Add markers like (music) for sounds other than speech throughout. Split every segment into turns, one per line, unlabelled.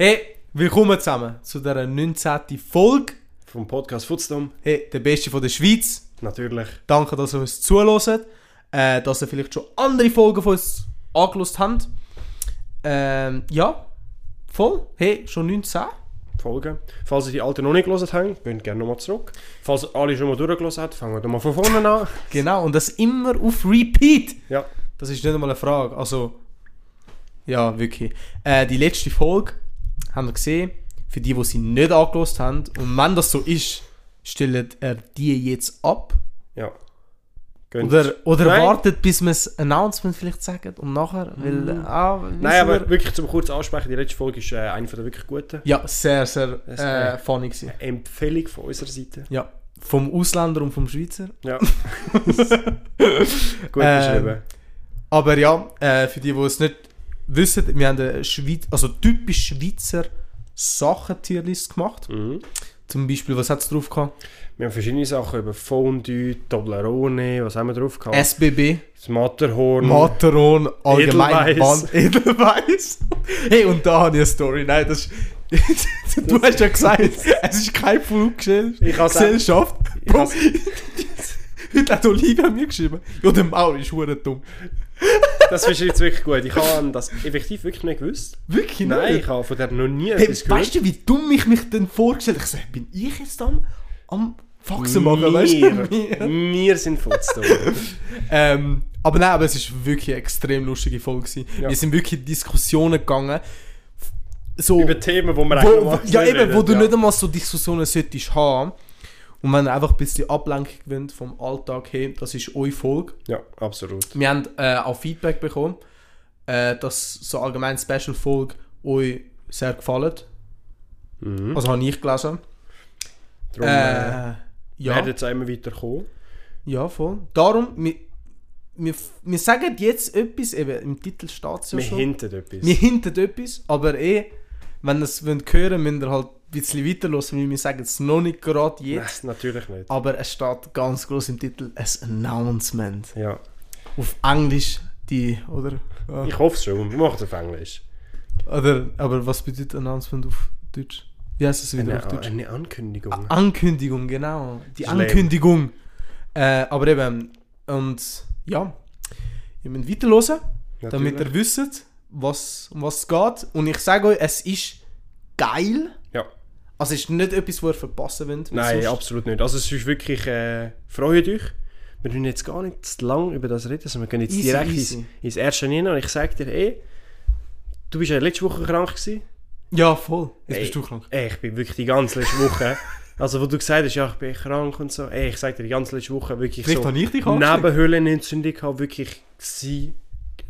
Hey, willkommen zusammen zu dieser 19. Folge.
Vom Podcast Footstorm.
Hey, der Beste von der Schweiz.
Natürlich.
Danke, dass ihr uns zuhört. Äh, dass ihr vielleicht schon andere Folgen von uns angelost habt. Ähm, ja, voll. Hey, schon 19.
Folgen. Falls ihr die alten noch nicht gelesen habt, könnt gerne nochmal zurück. Falls ihr alle schon mal durchgelesen habt, fangen wir mal von vorne an. (laughs)
Genau, und das immer auf Repeat.
Ja.
Das ist nicht einmal eine Frage. Also, ja, wirklich. Äh, die letzte Folge haben wir gesehen, für die, die sie nicht angelost haben. Und wenn das so ist, stellt er die jetzt ab.
Ja.
Oder, oder
Nein.
wartet, bis wir das Announcement vielleicht sagen und nachher, weil, ah, wissen
Nein, aber
wir-
wirklich zum kurz ansprechen, die letzte Folge ist äh, eine von der wirklich guten.
Ja, sehr, sehr äh,
äh,
funny gewesen.
Empfehlung von unserer Seite.
Ja, vom Ausländer und vom Schweizer.
Ja. (laughs) Gut
Ähm,
beschrieben.
Aber ja, äh, für die, die es nicht wissen, wir haben eine Schweiz, also typisch Schweizer Sachen-Tierlist gemacht.
Mhm.
Zum Beispiel, was hat es drauf gehabt?
Wir haben verschiedene Sachen über Fondue, Toblerone, was haben wir drauf gehabt?
SBB,
das Matterhorn.
Matteron, allgemein
Edelweiss.
Band- (laughs) Edelweiss. hey, und da habe ich eine Story. Nein, das ist... (laughs) du hast ja gesagt, es ist keine Fluggesellschaft. Bro, (laughs) heute hat Olivia mir geschrieben. Ja, der Maul ist hure dumm.
Das ist jetzt wirklich gut. Ich habe das effektiv wirklich nicht gewusst.
Wirklich
Nein,
nicht?
ich habe von der noch nie
Hey,
etwas gehört.
weißt du, wie dumm ich mich denn vorgestellt habe? Ich so, bin ich jetzt am, am Faxen machen, weißt du?
wir, sind Footstorm. (laughs)
Ähm, aber nein, aber es ist wirklich eine extrem lustige Folge. gewesen.
Ja.
Wir sind wirklich in Diskussionen gegangen. So,
über Themen, die wir
wo,
eigentlich
wo,
noch
ja, eben, wo du
ja.
nicht einmal so Diskussionen solltest haben. Und wenn ihr einfach ein bisschen Ablenkung gewinnt vom Alltag her, das ist eure Folge.
Ja, absolut.
Wir haben äh, auch Feedback bekommen, äh, dass so allgemein Special-Folge euch sehr gefallen.
Mhm.
Also habe ich gelesen.
Darum äh,
Äh, ja,
werden jetzt immer weiter kommen.
ja, voll. Darum, wir, wir, wir sagen jetzt etwas, eben im Titel steht es ja
wir
schon.
hinten etwas.
Wir hinten etwas, aber eh, wenn ihr es wollt hören müsst ihr halt bisschen weiterhören, weil wir sagen es noch nicht gerade jetzt.
Nein, natürlich nicht.
Aber es steht ganz groß im Titel ein Announcement.
Ja.
Auf Englisch, die, oder? Ja.
Ich hoffe es schon. Wir machen es auf Englisch.
Oder, aber was bedeutet Announcement auf Deutsch? Wie heißt es wieder
Eine,
auf Deutsch?
eine Ankündigung.
A- Ankündigung, genau. Die
Schlimm.
Ankündigung. Äh, aber eben, und ja, ihr müsst weiterhören, damit ihr wisst, was, um was es geht. Und ich sage euch, es ist geil. Also es ist nicht etwas, was ihr verpassen wollt.
Nein,
sonst-
absolut nicht. Also es ist wirklich, äh, freut euch. Wir müssen jetzt gar nicht zu lange über das reden, sondern wir gehen jetzt
Easy,
direkt
easy.
ins, ins Erste hinein. Und ich sage dir, ey, du bist ja letzte Woche krank gewesen.
Ja, voll. Jetzt
Ey.
bist du krank.
Ey, ich bin wirklich die ganze letzte Woche, (laughs) also wo du gesagt hast, ja, ich bin krank und so. Ey, ich sage dir, die ganze letzte Woche wirklich
Vielleicht
so
habe ich dich.
Nebenhöhlenentzündung gehabt, wirklich gsi,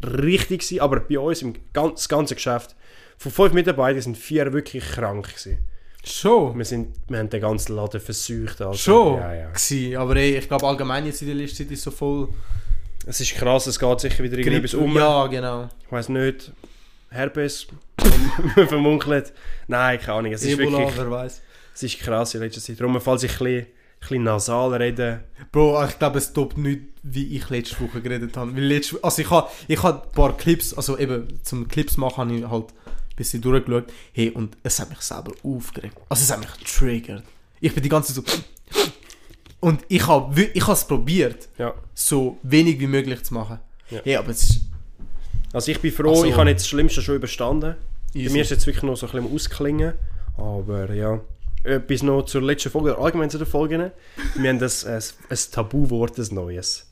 richtig gsi. Aber bei uns im ganz, das ganze Geschäft, von fünf Mitarbeitern sind vier wirklich krank gewesen.
Schon.
Wir, sind, wir haben den ganzen Laden versucht. Also,
Schon.
Ja, ja.
Gewesen. Aber ey, ich glaube allgemein jetzt in der Liste ist so voll...
Es ist krass, es geht sicher wieder irgendetwas um.
Ja, genau.
Ich weiß nicht. Herpes (laughs) vermunkelt. Nein, keine Ahnung. Es ist
Ebola,
wirklich
wer weiß.
es ist krass in letzter Zeit. Darum, falls ich ein bisschen, ein bisschen nasal rede,
Bro, ich glaube, es toppt nicht, wie ich letzte Woche geredet habe. Weil letzte, also ich habe ich hab ein paar Clips, also eben zum Clips machen, habe ich halt bisschen durchgeschaut. Hey, und es hat mich selber aufgeregt. Also es hat mich getriggert. Ich bin die ganze Zeit so... Und ich habe ich es probiert,
ja.
so wenig wie möglich zu machen.
Ja.
Hey, aber es ist
Also ich bin froh,
Also-
ich habe jetzt das Schlimmste schon überstanden. Bei
easy.
mir ist jetzt wirklich noch so ein bisschen ausklingen. Aber ja. Etwas noch zur letzten Folge, oder allgemein zu den Folgen. Wir haben das, ein, ein Tabuwort, ein neues.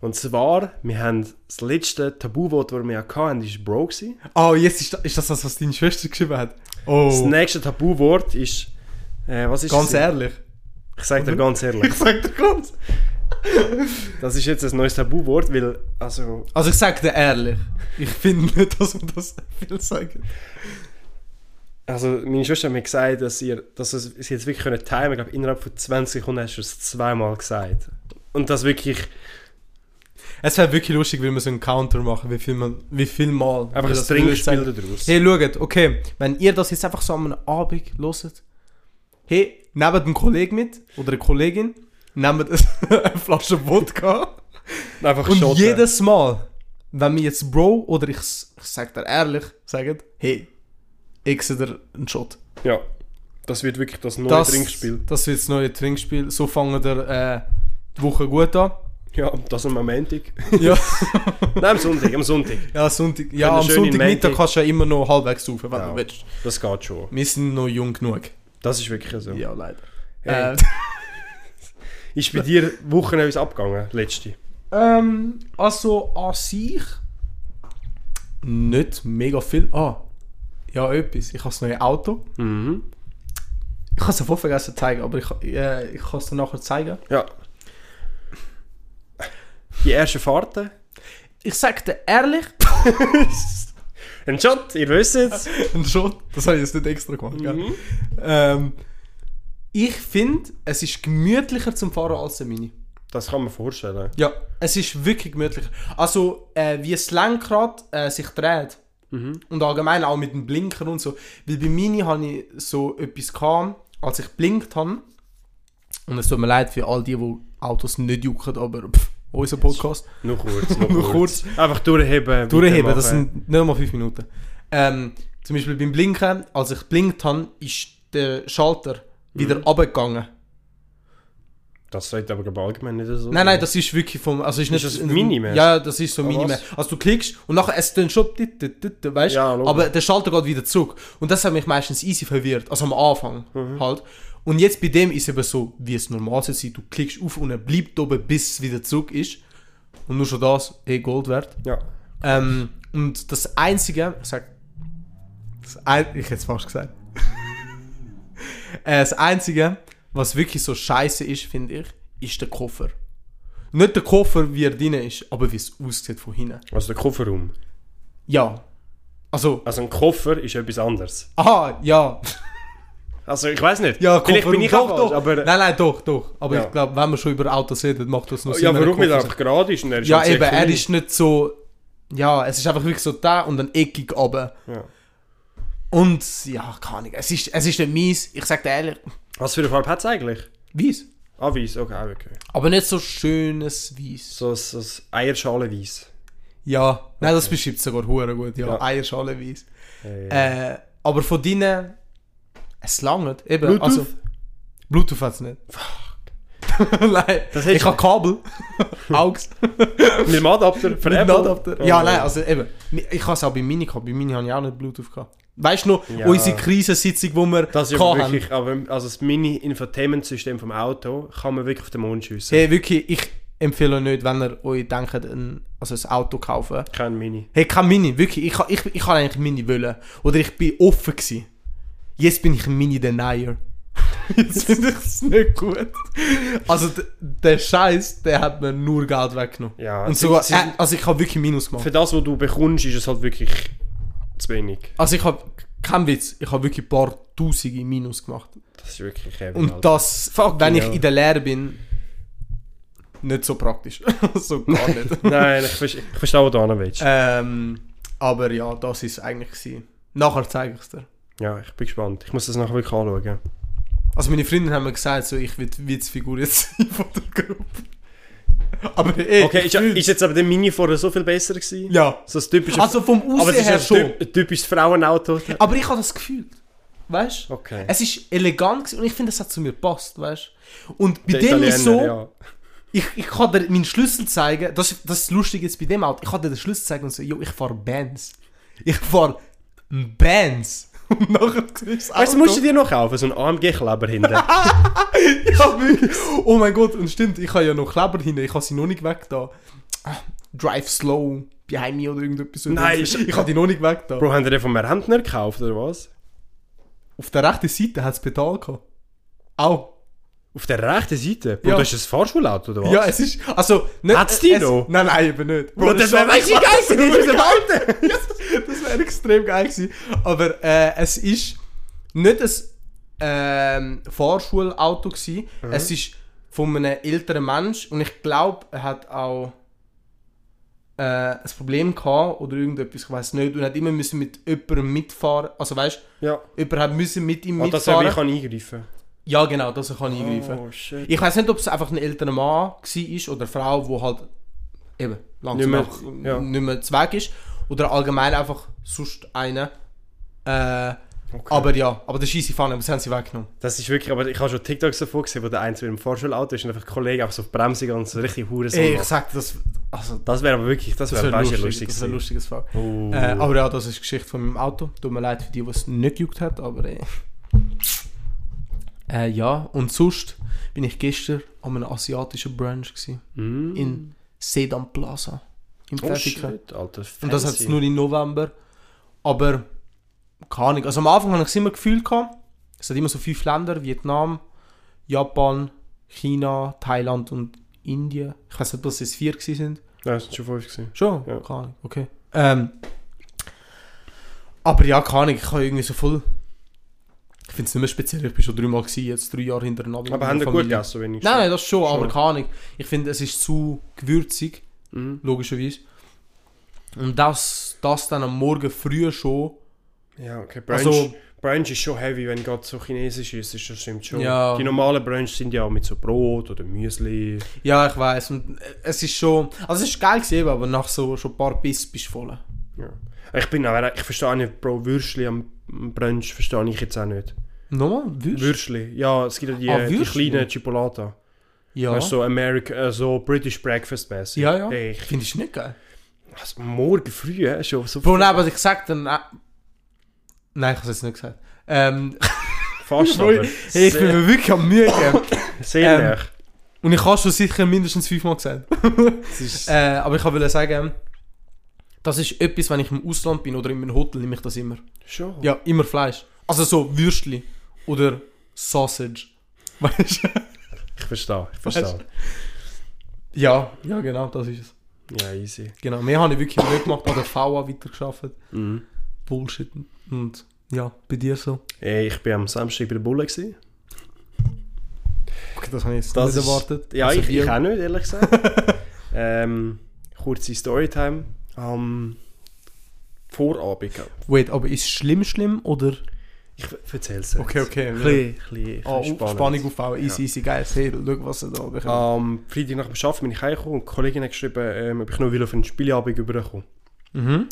Und zwar, wir haben das letzte Tabuwort, das wir hatten, war Bro. Gewesen.
Oh, jetzt ist das, ist das das, was deine Schwester geschrieben hat? Oh,
Das nächste Tabuwort ist... Äh, was ist
ganz
es?
ehrlich.
Ich sage dir ganz ehrlich.
Ich sag dir ganz...
Das ist jetzt ein neues Tabuwort, weil... Also,
Also ich sag dir ehrlich, ich finde nicht, dass man das viel sagen
also meine Schwester hat mir gesagt, dass, ihr, dass es, sie jetzt wirklich können timen Ich glaube, innerhalb von 20 Sekunden hast du es zweimal gesagt. Und das wirklich...
Es wäre wirklich lustig, wenn wir so einen Counter machen, wie viel, man, wie viel Mal.
Einfach ein Trinkspiel daraus.
Hey, schaut, okay, wenn ihr das jetzt einfach so am Abend hört, hey, nehmt einen Kollegen mit oder eine Kollegin, nehmt (laughs) eine Flasche Wodka (laughs)
Einfach
und
shotten.
jedes Mal, wenn wir jetzt Bro oder ich, ich sag dir ehrlich, sagen, hey, Exeter einen Shot.
Ja. Das wird wirklich das neue
Das,
Trinkspiel.
das wird das neue Trinkspiel. So fangen wir äh, die Woche gut an.
Ja, das am Montag.
Ja, (laughs)
Nein, am Sonntag, am Sonntag.
ja, Sonntag, ja am Sonntagmittag kannst du ja immer noch halbwegs saufen, wenn
Ja.
du willst.
Das geht schon.
Wir sind noch jung genug.
Das ist wirklich so.
Ja, leider.
Hey,
Äh, (laughs)
Ist bei dir Wochen etwas abgegangen, letzte?
ähm, also an sich nicht mega viel. Ah, ja, etwas. Ich habe das neue Auto.
Mhm.
Ich habe es davor vergessen zu zeigen, aber ich, äh, ich kann es dir nachher zeigen.
Ja. Die ersten Fahrten.
Ich sage dir ehrlich, (laughs)
Ein Shot, ihr wisst es. (laughs)
Und schon, das habe ich jetzt nicht extra gemacht.
Mhm.
Ähm, ich finde, es ist gemütlicher zum Fahren als der Mini.
Das kann man vorstellen.
Ja, es ist wirklich gemütlicher. Also, äh, wie das Lenkrad äh, sich dreht.
Mhm.
Und allgemein auch mit dem Blinker und so. Weil bei Mini hatte ich so etwas, gehabt, als ich blinkt habe. Und es tut mir leid für all die, die Autos nicht jucken, aber pff, unser Podcast. (laughs)
Nur kurz, (laughs) nur
Nur
kurz. Einfach durchheben.
Durchheben, das sind nicht mal 5 Minuten. Ähm, zum Beispiel beim Blinken, als ich blinkt habe, ist der Schalter wieder
Mhm.
runtergegangen.
Das sollte aber allgemein nicht so
Nein, nein, das ist wirklich vom. Also ist nicht
das minimäßig?
Ja, das ist so
Ah, was?
Also du klickst und nachher es dann schon, weißt
Ja,
aber der Schalter geht wieder zurück. Und das hat mich meistens easy verwirrt. Also am Anfang
Mhm.
halt. Und jetzt bei dem ist eben so, wie es normal sein Du klickst auf und er bleibt oben, bis es wieder zurück ist. Und nur schon das, eh Gold wert.
Ja.
Ähm, und das Einzige, ich sag, das ein, ich hätte es fast gesagt. (laughs) äh, das Einzige, was wirklich so scheiße ist, finde ich, ist der Koffer. Nicht der Koffer, wie er drin ist, aber wie es aussieht von hinten.
Also der Kofferraum.
Ja. Also,
Also ein Koffer ist etwas anderes.
aha, ja.
Also ich weiß nicht.
Ja,
Vielleicht bin ich
doch,
auch falsch,
doch.
aber...
Nein, nein, doch, doch. Aber
Ja.
ich glaube, wenn man schon über Autos redet, macht das noch Sinn.
ja, warum nicht einfach gerade ist er ist
Ja, eben, er ist nicht so. Ja, es ist einfach wirklich so da und dann eckig runter.
Ja.
Und ja, keine Ahnung. Es ist, es ist nicht mies, ich sag dir ehrlich.
Was für eine Farbe hat es eigentlich?
Weiß.
Ah, weiß, okay, ah, okay.
Aber nicht so schönes Weiß.
So ein so Eierschale-Weiß.
Ja, nein, das beschreibt sogar hure gut. Ja,
Ja.
Eierschale Weiß.
Äh,
Äh, aber von denen. Es langt. Eben.
Bluetooth?
Also, Bluetooth hat es nicht. (laughs) nein,
Das
ich habe Kabel. Augs.
mit dem Adapter für
Mit
Apple?
Adapter. Ja, nein, also eben. Ich habe es auch bei Mini gehabt. Bei Mini habe ich auch nicht Bluetooth gehabt. Weißt du noch,
Ja.
unsere Krisensitzung, die wir
Das ist
hatten?
wirklich, aber also das Mini-Infotainment-System vom Auto kann man wirklich auf den Mond schiessen.
Hey, wirklich, ich empfehle euch nicht, wenn ihr euch denkt, ein, also ein Auto kaufen.
Kein Mini.
Hey, kein Mini, wirklich. Ich, ich, ich, ich kann eigentlich Mini wollen. Oder ich bin offen gewesen. Jetzt bin ich ein Mini-Denier. (laughs) Jetzt finde ich es nicht gut. Also, der Scheiß, der hat mir nur Geld weggenommen.
Ja,
Und sogar, äh, also ich habe wirklich Minus gemacht.
Für das, was du bekommst, ist es halt wirklich zu wenig.
Also ich habe, kein Witz, ich habe wirklich ein paar Tausende Minus gemacht.
Das ist wirklich heavy.
Und
Alter.
das,
Fucking
wenn ich
hell.
in der Lehre bin, nicht so praktisch. (laughs) so gar nicht. (laughs)
Nein, ich, ich verstehe, was du hin willst.
ähm, aber ja, das ist eigentlich gewesen. Nachher zeige ich es dir.
Ja, ich bin gespannt. Ich muss das nachher wirklich anschauen.
Also meine Freundin haben mir gesagt, so, ich will die Witzfigur jetzt (laughs) sein von der Gruppe. Aber ey,
Okay, ist, ist jetzt aber der Mini vorher so viel besser gewesen?
ja.
So ein typisches,
Also vom
aber es
Aussehen
ist
her
ein,
schon.
typ, ein typisches Frauenauto.
Aber ich habe das gefühlt. Weißt du?
Okay.
Es ist elegant gewesen und ich finde, es hat zu mir gepasst, weißt du? Und bei
Der
dem ist so,
Italiener, ja.
ich, ich kann dir meinen Schlüssel zeigen, das, ist- das ist lustig jetzt bei dem Auto, ich kann dir den Schlüssel zeigen und so, yo, ich fahre Bands. Ich fahre Bands. Und nachher siehst
Weißt du, musst du dir noch kaufen, so einen AMG-Kleber hinten. (laughs)
ja. Oh mein Gott, und stimmt, ich habe ja noch Kleber hinten, ich habe sie noch nicht weg da. Drive slow behind me oder irgendetwas.
Nein,
ich habe die noch nicht weg da.
Bro, haben die den von mir Rentner gekauft, oder was?
Auf der rechten Seite hat es Pedal gehabt. Auch.
Auf der rechten Seite? Bro,
Ja.
das ist ein Fahrschulauto, oder was?
Ja, es ist. Also, nicht,
Hat's die
es-
noch?
Nein, nein, eben nicht.
Bro, das wäre weißt du, geil gewesen, das Alter! (laughs)
das wäre extrem geil gewesen. Aber äh, es ist nicht ein ähm, Fahrschulauto gewesen.
Mhm.
Es ist von einem älteren Mensch und ich glaube, er hat auch äh, ein Problem gehabt oder irgendetwas, ich weiß nicht, und hat immer müssen mit jemandem mitfahren. Also weißt
Ja.
du, jemand hat müssen mit ihm
Ah, dass er
mitfahren.
wie kann eingreifen
ja, genau, dass er kann eingreifen.
Oh, shit.
Ich weiß nicht, ob es einfach ein älterer Mann war oder eine Frau, wo halt eben langsam
Nicht mehr- ja.
nicht mehr zu Weg ist. Oder allgemein einfach sonst einer. Äh,
Okay.
Aber ja, aber das ist easy fun, aber das haben sie weggenommen.
Das ist wirklich, aber ich habe schon TikToks davon gesehen, wo der eins mit dem Fahrschulauto ist und einfach ein Kollege einfach so auf die Bremse geht und so richtig hure
Ey, ich sag das, also,
Das wäre aber wirklich, das,
das
wäre
wäre
lustig,
lustig, das wäre ein lustiges Fall.
Oh.
Äh, aber ja, das ist die Geschichte von meinem Auto. Tut mir leid für die, die es nicht gejuckt hat, aber äh. Äh, ja, und sonst bin ich gestern an einem asiatischen Brunch gewesen,
Mm.
in Sedan Plaza. Im
oh, shit, Alter,
und das hat es nur im November. Aber, keine Ahnung. Also am Anfang hatte ich es immer gefühlt. Gehabt. Es hat immer so fünf Länder, Vietnam, Japan, China, Thailand und Indien. Ich weiß nicht, dass es vier gewesen sind.
Nein, das sind schon fünf gewesen.
Schon?
Ja.
Keine Ahnung, okay. Ähm, aber ja, keine Ahnung, ich habe irgendwie so voll... Ich finde es nicht mehr speziell, ich bin schon dreimal gewesen, jetzt drei Jahre hintereinander.
Aber haben gut gegessen, wenigstens?
Nein, nein, das schon,
Schon.
aber keine Ahnung. Ich finde, es ist zu gewürzig,
Mhm.
logischerweise. Und das, das dann am Morgen früh schon...
Ja, okay. Brunch,
Also-
Brunch ist schon heavy, wenn gerade so chinesisch ist, ist das stimmt schon.
Ja.
Die normalen Brunch sind ja mit so Brot oder Müsli.
Ja, ich weiß und äh, es ist schon... Also es ist geil gewesen, aber nach so schon ein paar Biss bist du voll.
Ja. Ich bin ich verstehe nicht, Bro, Würstli am am Brunch verstehe ich jetzt auch nicht.
Nochmal? Würst?
Würstli, ja, es gibt ja die,
Ah,
die kleinen Chipolata.
Ja.
Weißt du, so American, äh, so British Breakfast mäßig.
Ja, ja.
Ich,
Finde ich nicht geil.
also, morgen früh, äh, schon so
Bro, nein, aber ich sag dann... Äh, nein, ich habe es jetzt nicht gesagt. Ähm, (laughs)
fast, (laughs) aber
hey, ich bin mir wirklich am Mühe gegeben. (coughs)
sehr
ähm. Und ich habe schon sicher mindestens fünfmal gesagt. (laughs) Äh, aber ich wollte sagen, das ist etwas, wenn ich im Ausland bin oder in einem Hotel, nehme ich das immer.
schon.
Ja, immer Fleisch. Also so Würstli oder Sausage. (laughs) Weißt du?
Ich verstehe, ich verstehe.
Weißt Ja, ja, genau, das ist es.
Ja, easy.
Genau, mehr habe ich wirklich nicht gemacht, an der VA weitergearbeitet.
Mhm.
Bullshit. Und ja, bei dir so.
Hey, ich bin am Samstag bei der Bulle. Gewesen.
Okay, das habe ich jetzt
Das
nicht
ist-
erwartet.
Ja,
Also
ich, ich auch nicht, ehrlich gesagt. (laughs) ähm, kurze Storytime am Vorabend.
Wait, aber ist es schlimm, schlimm oder?
Ich erzähle es
Okay, okay.
Ein bisschen, bisschen spannend.
Spannung aufbauen, easy, easy, geil. Hey, schau, was er da bekommt.
Am Freitag nach dem Arbeiten bin ich heimgekommen und die Kollegin hat geschrieben, ähm, ob ich noch will auf einen Spieleabend überkommen
Mhm.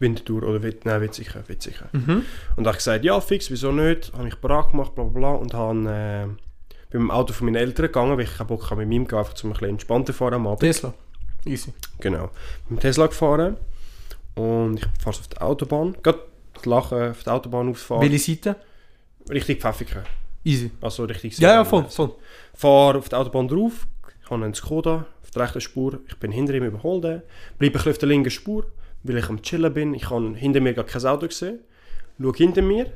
Winterthur oder Wit nein, Witzichen, Witzichen.
Mhm.
Und habe ich gesagt, ja fix, wieso nicht? Habe mich bereit gemacht, bla bla bla und habe, äh, bin mit dem Auto von meinen Eltern gegangen, weil ich keinen Bock hatte mit meinem gehen, einfach zum ein bisschen entspannter fahren am Abend.
Tesla. Easy.
Genau. Mit dem Tesla gefahren und ich fahre auf der Autobahn. Gerade das Lachen auf der Autobahn auffahren.
Welche Seite?
Richtig Pfäffiken.
Easy.
Also richtig
Ja, ja, voll, voll.
Fahre auf der Autobahn drauf, habe einen Skoda auf der rechten Spur. Ich bin hinter ihm überholt. Bleibe ein bisschen auf der linken Spur, weil ich am Chillen bin. Ich habe hinter mir gar kein Auto gesehen. Schaue hinter mir,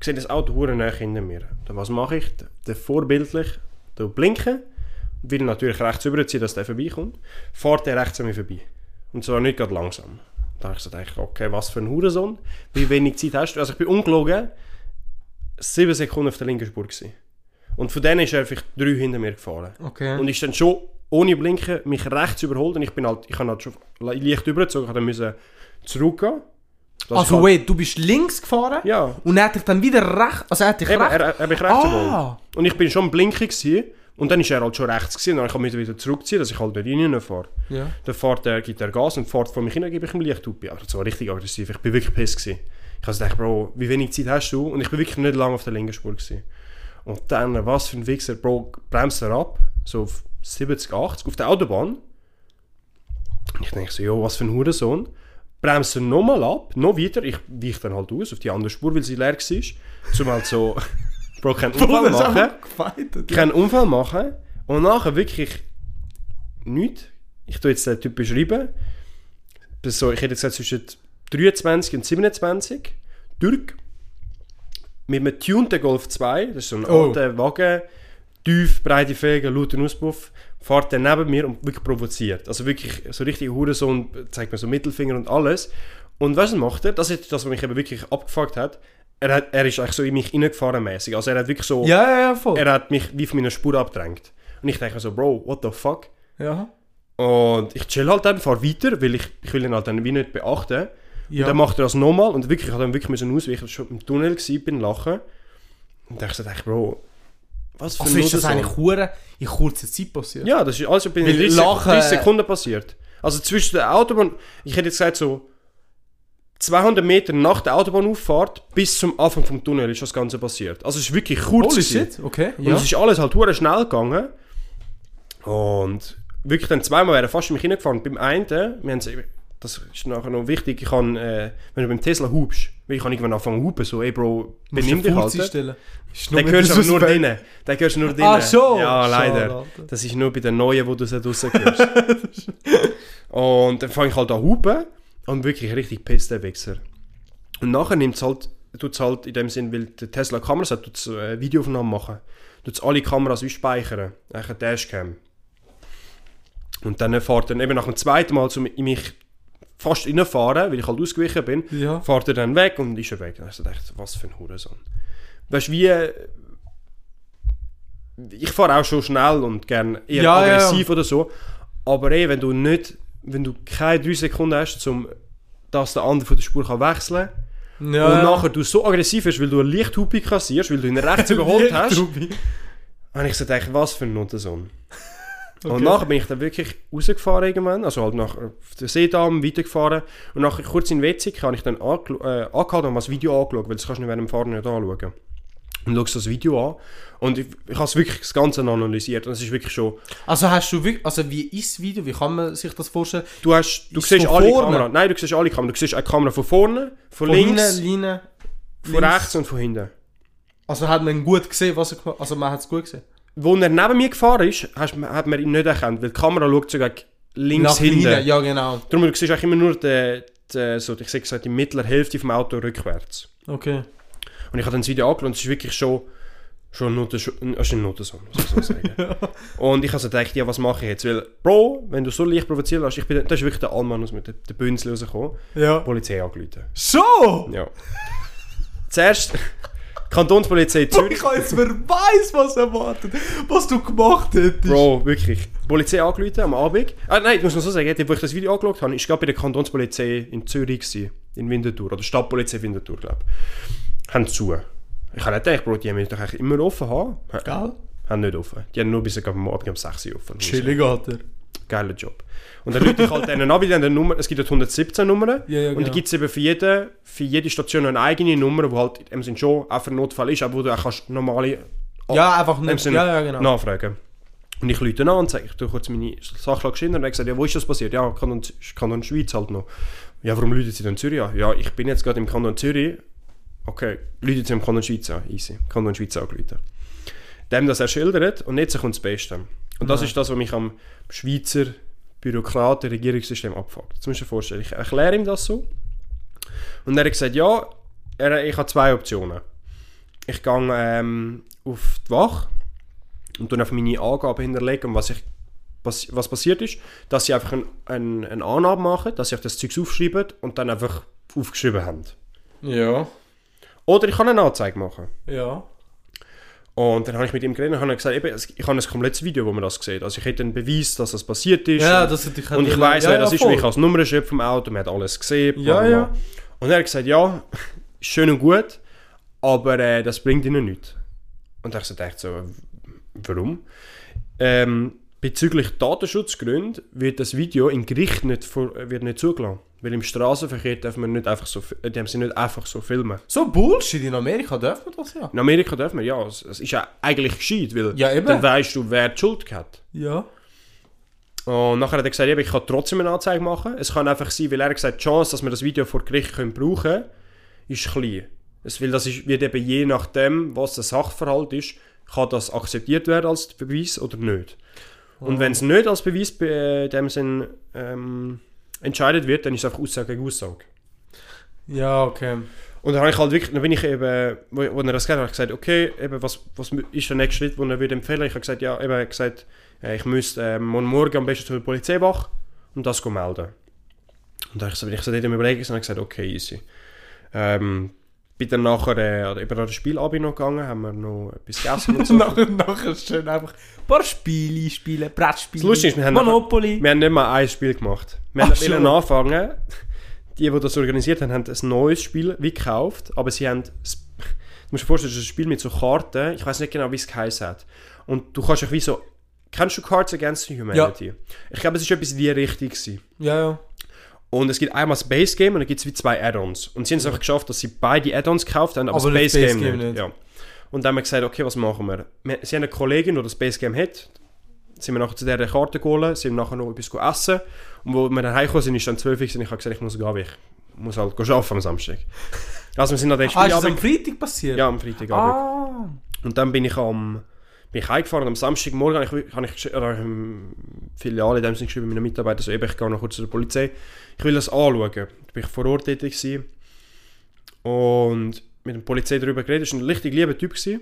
sehe das Auto hure nah hinter mir. Dann was mache ich? Der vorbildlich der blinken, will natürlich rechts überziehen, dass der vorbeikommt. Fährt der rechts an mir vorbei. Und zwar nicht gerade langsam. Da habe ich gesagt, okay, was für ein Hurensohn. Wie wenig Zeit hast du? Also ich bin ungelogen, sieben Sekunden auf der linken Spur gewesen. Und von denen ist er einfach drei hinter mir gefahren.
Okay.
Und ist dann schon ohne Blinken mich rechts überholt und ich bin halt, ich habe halt schon leicht übergezogen, ich dann müssen zurückgehen. Das
also,
halt,
wait, du bist links gefahren
Ja,
und er hat dich dann wieder rechts. Also, er hat dich
eben,
rechts.
er, er hat mich rechts überholt.
ah!
Und ich bin schon Blinken gewesen, und dann ist er halt schon rechts gewesen, und dann kann ich wieder zurückziehen, dass ich halt nicht reinfahre.
Ja.
Dann fährt er, gibt er Gas und fährt vor mich hin, gebe ich ihm Lichthupe. Aber das war richtig aggressiv, ich bin wirklich piss gewesen. Ich habe gedacht, Bro, wie wenig Zeit hast du? Und ich bin wirklich nicht lange auf der linken Spur gewesen. Und dann, was für ein Wichser, Bro, bremst er ab, so auf 70, 80 auf der Autobahn. Und ich denke so, jo, was für ein Hurensohn. Bremst er nochmal ab, noch weiter, ich weiche dann halt aus auf die andere Spur, weil sie leer war. Zum halt so, Bro, keinen Unfall
das ist
machen
gefeitet.
keinen Unfall machen und nachher wirklich nichts. Ich tue jetzt den Typ beschreiben. Das so, ich hätte gesagt zwischen 23 und 27. Türk. Mit einem tunten Golf 2. Das ist so ein
Oh.
alter Wagen. Tief, breite Felgen, lauter Auspuff. Fährt dann neben mir und wirklich provoziert. Also wirklich so richtig Hurensohn, zeigt mir so Mittelfinger und alles. Und was macht er? Das ist das, was mich eben wirklich abgefuckt hat. Er, hat, er ist eigentlich so in mich reingefahren mäßig. Also er hat wirklich so
Ja, ja, ja, voll.
er hat mich wie von meiner Spur abgedrängt. Und ich denke so, Bro, what the fuck?
ja.
Und ich chill halt dann, fahre weiter, weil ich, ich will ihn halt dann wie nicht beachten.
Ja.
Und dann macht er das nochmal und wirklich, ich habe dann wirklich müssen ausweichen, ich war schon im Tunnel, gewesen, bin lachen. Und dann dachte ich, Bro, was für
also,
ein
ist das eigentlich hure in kurzer Zeit passiert?
Ja, das ist alles in
Weil
30,
Lachen-
30 Sekunden passiert. Also zwischen der Autobahn, ich hätte jetzt gesagt so 200 Meter nach der Autobahnauffahrt bis zum Anfang vom Tunnel ist das Ganze passiert. Also es ist wirklich kurz.
Holy shit, okay.
Und
Ja.
es ist alles halt hure schnell gegangen. Und wirklich dann zweimal wäre fast in mich hineingefahren. Beim einen, wir haben das ist nachher noch wichtig, ich kann, äh, wenn du beim Tesla hubst, weil ich kann irgendwann anfangen zu hupen, so, ey Bro, benimm dich halt.
einstellen. Ist
Den hörst du aber nur drinnen. Den hörst du nur drinnen.
Ah, schon?
Ja, leider.
Alter.
Das ist nur bei den Neuen, wo du sie draussen hörst. (laughs) und dann fange ich halt an hupen und wirklich richtig pisst, der Wichser. Und nachher nimmt es halt, tut es halt in dem Sinn, weil der Tesla Kameras hat, tut es äh, Videoaufnahmen machen. Tut es alle Kameras speichern. Eigentlich eine Dashcam. Und dann fährt er eben nach dem zweiten Mal zu in mich fast reinfahren, weil ich halt ausgewichen bin,
Ja.
fährt er dann weg und ist er weg. Also dachte ich, was für ein Hurensohn. Weißt du, wie... Ich fahre auch schon schnell und gern eher
Ja, ja,
aggressiv oder so. Aber ey, wenn du nicht... Wenn du keine drei Sekunden hast, um dass der andere von der Spur kann wechseln kann,
Ja,
und nachher du so aggressiv bist, weil du eine Lichthupe kassierst, weil du ihn rechts (laughs) überholt hast, habe ich so was für ein Nuttensohn. (laughs)
Okay.
Und nachher bin ich dann wirklich rausgefahren irgendwann, also halt nach auf der Seedamm weitergefahren und nachher kurz in Wetzig habe ich dann äh, angehalten und mal das Video angeschaut, weil das kannst du nicht während dem Fahren nicht anschauen. Und schaust das Video an und ich, ich habe es wirklich das Ganze analysiert und es ist wirklich schon,
Also hast du wirklich, also wie ist das Video, wie kann man sich das vorstellen?
du hast, du
Ist
siehst alle
vorne?
Kameras, nein, du siehst alle Kameras, du siehst eine Kamera von vorne, von,
Von
links,
hinten, Linie,
von
links.
rechts und von hinten.
Also hat man gut gesehen, was er gemacht Also man hat es gut gesehen.
Wo er neben mir gefahren ist, hast, hat man ihn nicht erkannt, weil die Kamera schaut sogar links
Nach
hinten.
Linie, ja genau.
Darum, du siehst eigentlich immer nur die, die, so, ich sag die mittlere Hälfte vom Auto rückwärts.
Okay.
Und ich habe dann das Video angeschaut und es ist wirklich schon, schon äh, Noten so, muss ich so sagen. (laughs) Und ich habe so gedacht, ja, was mache ich jetzt? Weil, Bro, wenn du so leicht provoziert hast, ich bin, das ist wirklich der Allmann aus mit der, der Bünzel rausgekommen,
Ja.
Polizei angerufen.
So!
Ja. Zuerst, (laughs) Kantonspolizei Zürich.
Ich jetzt, wer weiß, was erwartet, was du gemacht hättest.
Bro, wirklich. Polizei angerufen am Abend. Ah, nein, ich muss noch so sagen, wo ich das Video angeschaut habe, ich glaube bei der Kantonspolizei in Zürich gewesen, in Winterthur, oder Stadtpolizei Winterthur, glaube ich. Haben zu. Ich habe nicht gedacht, Bro, die haben doch eigentlich immer offen haben.
Geil?
Haben nicht offen. Die haben nur bis am Abend um 6 Uhr offen.
Chillig, Alter.
Geiler Job. Und dann rufe ich halt denen an, weil dann Nummer, es gibt dort 117 Nummern.
Ja, ja,
Und
genau.
die gibt es eben für jede, für jede Station eine eigene Nummer, die halt im Sinne schon auch für einen Notfall ist, aber wo du auch kannst normale
Ja, einfach nicht. Ja, ja, genau.
nachfragen. Und ich ihn an und sage, ich tue kurz meine Sachlage schildern. Und er gesagt, ja, wo ist das passiert? Ja, Kanton, Kanton Schweiz halt noch. Ja, warum rufen Sie dann Zürich an? Ja, ich bin jetzt gerade im Kanton Zürich. Okay, Sie im Kanton Schweiz an. Easy. Kanton Schweiz angerufen. Dem das er schildert und jetzt kommt das Beste. Und das
Ja.
ist das, was mich am Schweizer Bürokraten, Regierungssystem abfuckt. Jetzt musst du dir vorstellen, ich erkläre ihm das so. Und er hat gesagt, ja, er, ich habe zwei Optionen. Ich gehe ähm, auf die Wache und dann auf meine Angaben hinterlegen, was, ich, was, was passiert ist, dass sie einfach ein, ein, eine Annahme machen, dass sie das Zeug aufschreiben und dann einfach aufgeschrieben haben.
Ja.
Oder ich kann eine Anzeige machen.
Ja.
Und dann habe ich mit ihm geredet und habe gesagt, eben, ich habe ein komplettes Video, wo man das sieht. Also ich hätte einen Beweis, dass das passiert ist.
Ja,
und,
das hätte ich
und ich weiß,
ja,
wer
ja,
das ist,
voll.
weil ich als Nummernschrift vom Auto, man hat alles gesehen.
Ja, ja.
Und er hat gesagt, ja, schön und gut, aber äh, das bringt ihnen nichts. Und ich so dachte so, warum? Ähm, bezüglich Datenschutzgründen wird das Video im Gericht nicht, vor, äh, wird nicht zugelassen. Weil im Straßenverkehr darf man nicht einfach so, äh, die sie nicht einfach so filmen.
So Bullshit, in Amerika dürfen wir das ja.
In Amerika darf man, ja, es, es ist ja eigentlich gescheit, weil
Ja,
dann weißt du, wer die Schuld hat.
Ja.
Und nachher hat er gesagt, ich kann trotzdem eine Anzeige machen. Es kann einfach sein, weil er hat gesagt, die Chance, dass wir das Video vor Gericht können brauchen können, ist klein. Es, weil das ist, wird eben je nachdem, was der Sachverhalt ist, kann das akzeptiert werden als Beweis oder nicht. Und wenn es nicht als Beweis bei dem Sinn ähm, entscheidet wird, dann ist es einfach Aussage gegen Aussage.
Ja, okay.
Und dann habe ich halt wirklich, dann bin ich eben, wo, wo er das gesagt hat, habe ich gesagt, okay, eben, was, was ist der nächste Schritt, den er würde empfehlen? Ich habe gesagt, ja, eben, gesagt, äh, ich müsste ähm, morgen am besten zur Polizeiwache und das melden. Und dann habe ich so, bin ich so dort am überlegen und habe gesagt, okay, easy. Ähm, bin dann nachher äh, an das Spielabend noch gegangen, haben wir noch etwas gegessen und (laughs) so.
nachher, nachher schön einfach ein paar Spiele spielen, Brettspiele.
Das Lustige ist, wir haben
Monopoly.
Wir haben nicht mal ein Spiel gemacht. Wir
Ach
haben anfangen. Die, die das organisiert haben, haben ein neues Spiel wie gekauft, aber sie haben... Du musst dir vorstellen, das ist ein Spiel mit so Karten. Ich weiß nicht genau, wie es geheißen hat. Und du kannst dich wie so... Kennst du Cards Against Humanity? Ich glaube, es ist etwas in die Richtung gewesen.
Ja, ja.
Und es gibt einmal das Base Game und dann gibt es wie zwei Add-ons. Und sie haben es einfach geschafft, dass sie beide Add-ons gekauft haben, aber,
Aber
das Base Game nicht.
Nicht.
Ja. Und dann haben wir gesagt, okay, was machen wir? wir sie haben eine Kollegin, die das Base Game hat. Sind wir nachher zu dieser Karte geholt, sind nachher noch etwas essen. Und wo wir dann heimgekommen sind, ist dann 12 Uhr und ich habe gesagt, ich muss gehen, ich muss halt arbeiten am Samstag. Also wir sind an den
Ah, ist das am
Spielabend...
Freitag passiert?
Ja, am Freitagabend.
Ah.
Und dann bin ich am bin ich heimgefahren am Samstagmorgen habe ich, habe ich gesch- oder im Filiale in dem Sinne geschrieben, meinen Mitarbeitern, so eben, ich gehe noch kurz zu der Polizei, ich will das anschauen. Da bin ich vor Ort tätig gewesen und mit der Polizei darüber geredet, das war ein richtig lieber Typ. Gewesen.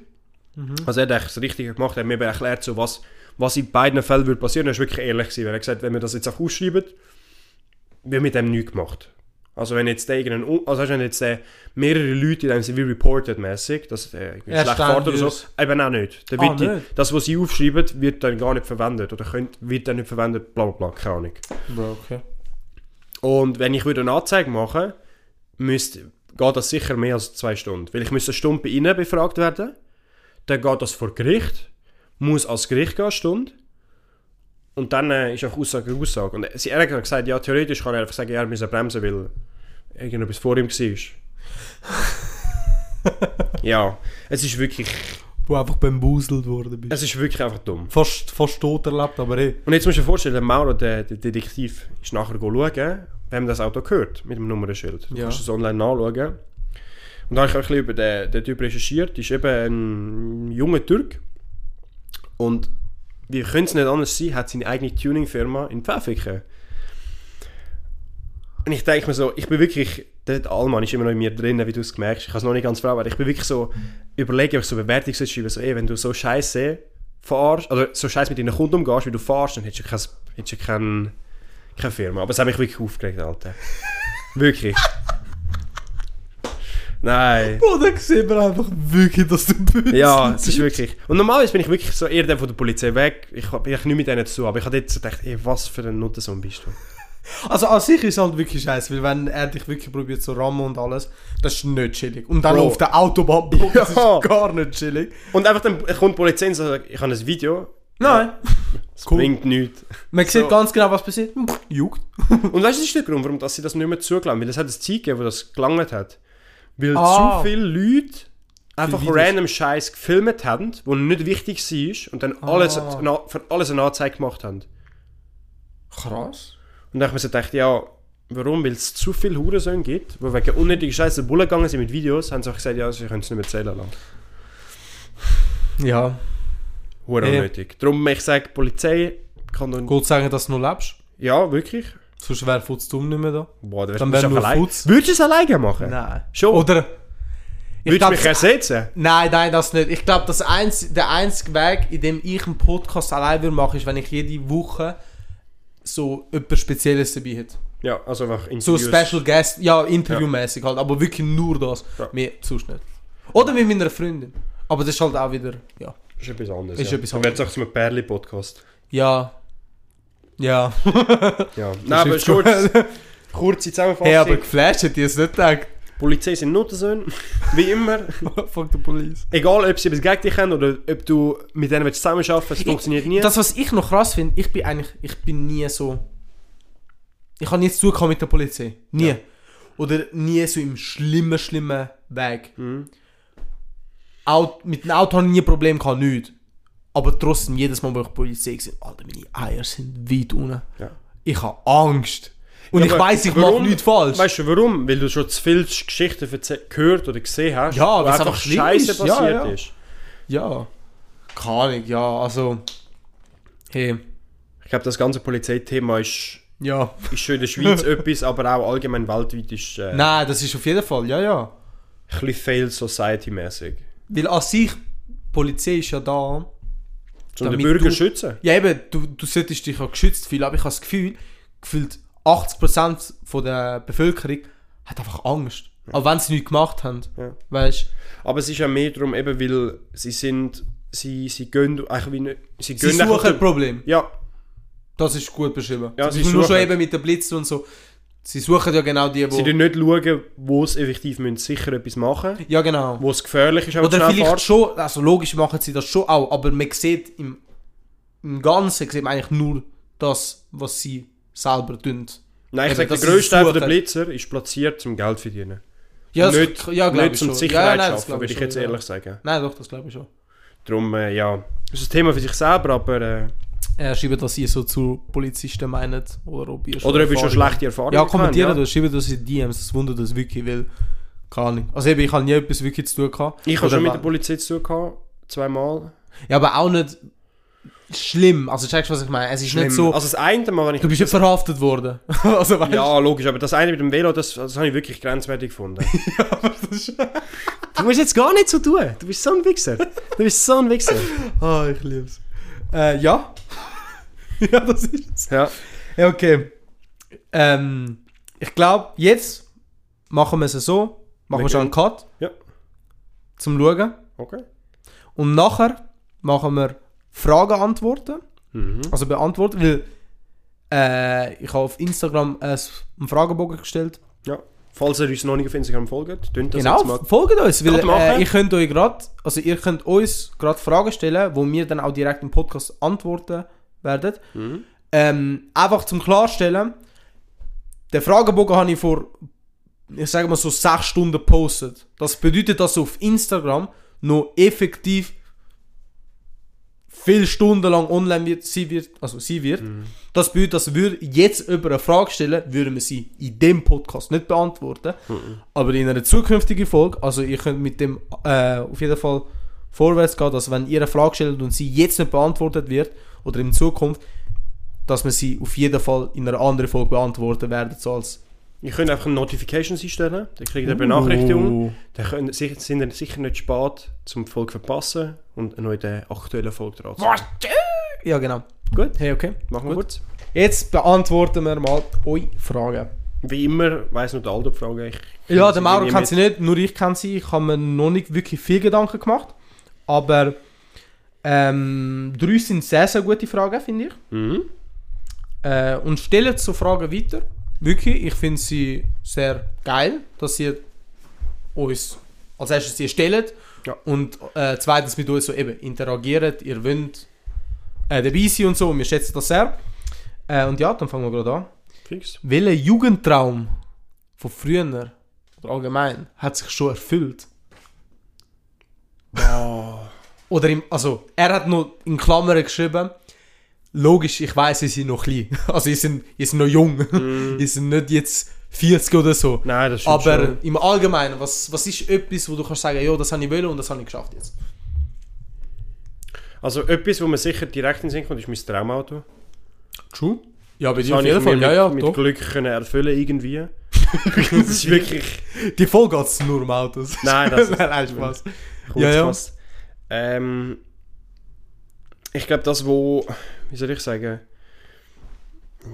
Also er hat das Richtige gemacht, er hat mir erklärt, so was, was in beiden Fällen würde passieren, er war wirklich ehrlich gewesen, er gesagt hat, wenn wir das jetzt auch ausschreiben, wird mit dem nichts gemacht. Also wenn jetzt der irgendein, also wenn jetzt der mehrere Leute in dem Sinne wie reported mäßig, dass
Ja,
schlecht fährt oder so, eben auch nicht. Dann
Ah,
die,
nicht?
das, was sie aufschreiben, wird dann gar nicht verwendet oder könnt, wird dann nicht verwendet, bla bla bla, keine Ahnung.
Bro, okay.
Und wenn ich würde eine Anzeige machen, müsste, geht das sicher mehr als zwei Stunden. Weil ich müsste eine Stunde bei ihnen befragt werden, dann geht das vor Gericht, muss als Gericht gehen, eine Stunde. Und dann äh, ist auch Aussage Aussage. Und sie hat gesagt, ja, theoretisch kann er einfach sagen, ja, er müsse bremsen, weil irgendetwas vor ihm war. (laughs) ja, es ist wirklich,
Wo einfach bambuselt worden bist.
es ist wirklich einfach dumm.
Fast, fast tot erlebt, aber eh.
Und jetzt musst du dir vorstellen, der Mauro, der, der Detektiv, ist nachher schauen, wem das Auto gehört, mit dem Nummernschild. Du
Ja.
kannst es online nachschauen. Und da habe ich auch ein bisschen über den, den Typ recherchiert. Ist eben ein junger Türk. Und wie könnte es nicht anders sein, hat seine eigene Tuning-Firma in Pfäffiken. Und ich denke mir so, ich bin wirklich, der Allmann ist immer noch in mir drin, wie du es gemerkt hast. Ich habe es noch nicht ganz verarbeitet. Ich bin wirklich so, überlege, ob ich so Bewertung soll schreiben so, ey, wenn du so scheiße fahrst, oder so scheiße mit deinen Kunden umgehst, wie du fahrst, dann hättest du, kein, hättest du kein, keine Firma. Aber es hat mich wirklich aufgeregt, Alter. wirklich. (laughs) Nein.
Bro, da sieht man einfach wirklich, dass du böse
Ja, es ist wirklich. Und normalerweise bin ich wirklich so eher der von der Polizei weg. Ich ich nicht mit denen zu, aber ich habe jetzt so gedacht, ey, was für ein Nuttensohn bist du?
Also an sich ist halt wirklich scheiße, weil wenn er dich wirklich probiert zu rammen und alles, das ist nicht chillig. Und dann
Bro.
auf der Autobahn, Bro, das
Ja.
ist gar nicht chillig.
Und einfach dann kommt die Polizei und sagt, ich habe ein Video,
Nein.
es
Cool.
bringt nichts.
Man sieht
So.
ganz genau, was passiert. Juckt. (laughs)
Und weißt du, das ist der Grund, warum dass sie das nicht mehr zugelassen. Weil es hat ein Zeit gegeben, wo das gelangt hat. Weil
Ah.
zu viele Leute einfach
Videos.
random Scheiß gefilmt haben, wo nicht wichtig war und dann alles,
Ah.
für alles eine Anzeige gemacht haben.
Krass.
Und dann habe ich mir so gedacht, ja, warum? Weil es zu viele Hurensöhne gibt, die wegen unnötiger Scheiße Bullen gegangen sind mit Videos, haben sie auch gesagt, ja, sie können es nicht mehr zählen lassen.
Ja.
Hure
Eh.
unnötig. Darum, ich sage, Polizei kann dann...
Gut sagen, dass du noch lebst.
Ja, wirklich?
Sonst wäre Futz dumm nicht mehr da.
Boah, dann,
Dann
wärst du
wär
einfach
nur
allein.
Futz.
Würdest du es alleine machen?
Nein.
Schon?
Oder... Ich
Würdest du mich ersetzen?
Nein, nein, das nicht. Ich glaube, einz der einzige Weg, in dem ich einen Podcast allein würde machen, ist, wenn ich jede Woche so etwas Spezielles dabei hätte.
Ja, also einfach
So
Interviews.
Special Guest, ja, interviewmäßig halt, aber wirklich nur das.
Ja.
Mehr sonst nicht. Oder mit meiner Freundin. Aber das ist halt auch wieder, ja.
Das ist etwas anderes.
Ist
ja.
etwas
Dann wird es auch zu einem Perli-Podcast.
Ja. Ja.
Ja. (laughs) Nein, aber
gut. (laughs)
kurze Zusammenfassung.
hey, aber geflasht hätte ich es nicht gedacht.
Polizei sind Nuttersöhne, (laughs) wie immer.
Fuck the police.
Egal, ob sie etwas gegen dich haben oder ob du mit denen zusammenarbeiten willst, es funktioniert nie.
Das, was ich noch krass finde, ich bin eigentlich, ich bin nie so. Ich habe nie zu tun mit der Polizei. Nie.
Ja.
Oder nie so im schlimmen, schlimmen Weg.
Mhm.
Aut mit dem Auto habe ich nie ein Problem gehabt, nicht. Aber trotzdem, jedes Mal, wo ich Polizei sehe, Alter, meine Eier sind weit unten.
Ja.
Ich habe Angst. Und
Ja,
ich weiß, ich mache nichts falsch.
Weißt du warum? Weil du schon zu viele Geschichten gehört oder gesehen hast,
Ja,
wo einfach Scheiße
ist. Ja,
passiert
ja.
ist.
ja. Keine Ahnung, ja, also. Hey,
Ich glaube, das ganze Polizeithema ist,
ja.
ist schon in der Schweiz (laughs) etwas, aber auch allgemein weltweit ist äh, ein
Nein, das ist auf jeden Fall, ja, ja.
bisschen fail society-mäßig.
Weil an sich, Polizei ist ja da.
Um den Bürger
du-
schützen.
Ja, eben, du, du solltest dich ja geschützt fühlen, aber ich habe das Gefühl, gefühlt 80% von der Bevölkerung hat einfach Angst. Auch wenn sie nichts gemacht haben.
Ja.
Weißt
Aber es ist ja mehr darum, eben, weil sie sind, sie, sie gehen eigentlich wie nicht, sie
Sie suchen ein Problem.
Ja,
Das ist gut beschrieben.
Ja, sie
nur schon eben mit den Blitzen und so. Sie suchen ja genau die,
sie
wo...
schauen nicht, schauen, wo sie effektiv müssen sicher etwas machen
Ja, genau.
wo es gefährlich ist,
Oder vielleicht
fährst.
schon, also logisch machen sie das schon auch, aber man sieht im, im Ganzen sieht man eigentlich nur das, was sie selber tun.
Nein, ich sage, der grösste Teil der. Blitzer ist platziert zum Geld verdienen.
Ja, das,
nicht
ja,
nicht
ich
zum
schon.
Sicherheit
ja, nein,
schaffen, würde ich
schon,
jetzt
ja.
ehrlich sagen.
Nein, doch, das glaube ich schon.
Darum, äh, ja, das ist ein Thema für sich selber, aber... Äh,
Äh, schreibt, was ihr so zu Polizisten meint. Oder ob ihr
oder ob ihr schon schlechte Erfahrungen
Ja,
habt,
kommentieren,
ja.
ja. schreibt das in DMs, das wundert uns wirklich, weil... Keine Ahnung. Also eben, ich habe nie etwas wirklich zu tun gehabt.
Ich habe schon mit der Polizei zu tun gehabt, zweimal.
Ja, aber auch nicht schlimm. Also checkst du, was ich meine? Es ist nicht so...
Also das eine Mal, wenn ich...
du bist nicht verhaftet worden. (laughs) also weißt
ja, logisch, aber das eine mit dem Velo, das, das habe ich wirklich grenzwertig gefunden. (laughs) (laughs) du musst jetzt gar nicht so tun. Du bist so ein Wichser. Du bist so ein Wichser.
Ah, ich lieb's. Äh, ja. ja, das ist es.
Ja.
Ja, okay. Ähm, ich glaube, jetzt machen wir es so. Machen wir schon einen Cut.
Ja.
Zum Schauen.
Okay.
Und nachher machen wir Fragen antworten.
Mhm.
Also beantworten, weil äh, ich habe auf Instagram äh, einen Fragebogen gestellt.
Ja. Falls ihr uns noch nicht auf Instagram folgt, tönt das
genau, folgt uns, weil äh, ihr könnt euch gerade, also ihr könnt uns gerade Fragen stellen, wo wir dann auch direkt im Podcast antworten werden.
Mhm.
Ähm, einfach zum Klarstellen, den Fragebogen habe ich vor, ich sage mal so, 6 Stunden gepostet. Das bedeutet, dass auf Instagram noch effektiv viele Stunden lang online wird, sie wird, also sie wird. Das bedeutet, dass wir jetzt über eine Frage stellen, würden wir sie in dem Podcast nicht beantworten, aber in einer zukünftigen Folge, also ihr könnt mit dem äh, auf jeden Fall vorwärts gehen, dass wenn ihr eine Frage stellt und sie jetzt nicht beantwortet wird oder in Zukunft, dass wir sie auf jeden Fall in einer anderen Folge beantworten werden, so als
Ihr könnt einfach Notifications einstellen, dann kriegt ihr eine Benachrichtigung. Dann könnt, si- sind ihr sicher nicht spät, zum die Folge verpassen und noch in der aktuellen Folge dran zu sein.
Ja, genau.
Gut,
Hey, okay.
machen wir
Gut.
kurz.
Jetzt beantworten wir mal eure Fragen.
Wie immer, weiss nur der Aldo die Frage. Ich
Ja, der Mauro kennt sie nicht, nur ich kenne sie. Ich habe mir noch nicht wirklich viel Gedanken gemacht. Aber ähm, drei sind sehr, sehr gute Fragen, finde ich.
Mhm.
Äh, und stellen so Fragen weiter. Wirklich, ich finde sie sehr geil, dass ihr uns als erstes sie stellt
Ja.
und äh, zweitens mit uns so eben interagiert. Ihr wollt äh, dabei sein und so und wir schätzen das sehr. Äh, und ja, dann fangen wir gerade an.
Fix.
Welcher Jugendtraum von früher oder allgemein hat sich schon erfüllt? Oder im, also, er hat noch in Klammern geschrieben, logisch, ich weiß, sie sind noch klein. (laughs) Also, sie sind, sind noch jung. (laughs) sie sind nicht jetzt 40 oder so.
Nein, das stimmt
Aber
schon.
im Allgemeinen, was, was ist etwas, wo du kannst sagen, ja, das habe ich wollen und das habe ich geschafft jetzt?
Also etwas, wo mir sicher direkt in Sinn kommt, ist mein Traumauto.
True. Ja, bei dir auf
ich
jeden Fall. Ja,
mit,
ja,
mit
doch.
Glück können erfüllen irgendwie. (laughs) das ist wirklich...
Die Folge geht es nur um Autos.
Nein, das ist-
nein, Spaß.
Kurz
Ja, ja.
Ähm, ich glaube, das, wo, wie soll ich sagen,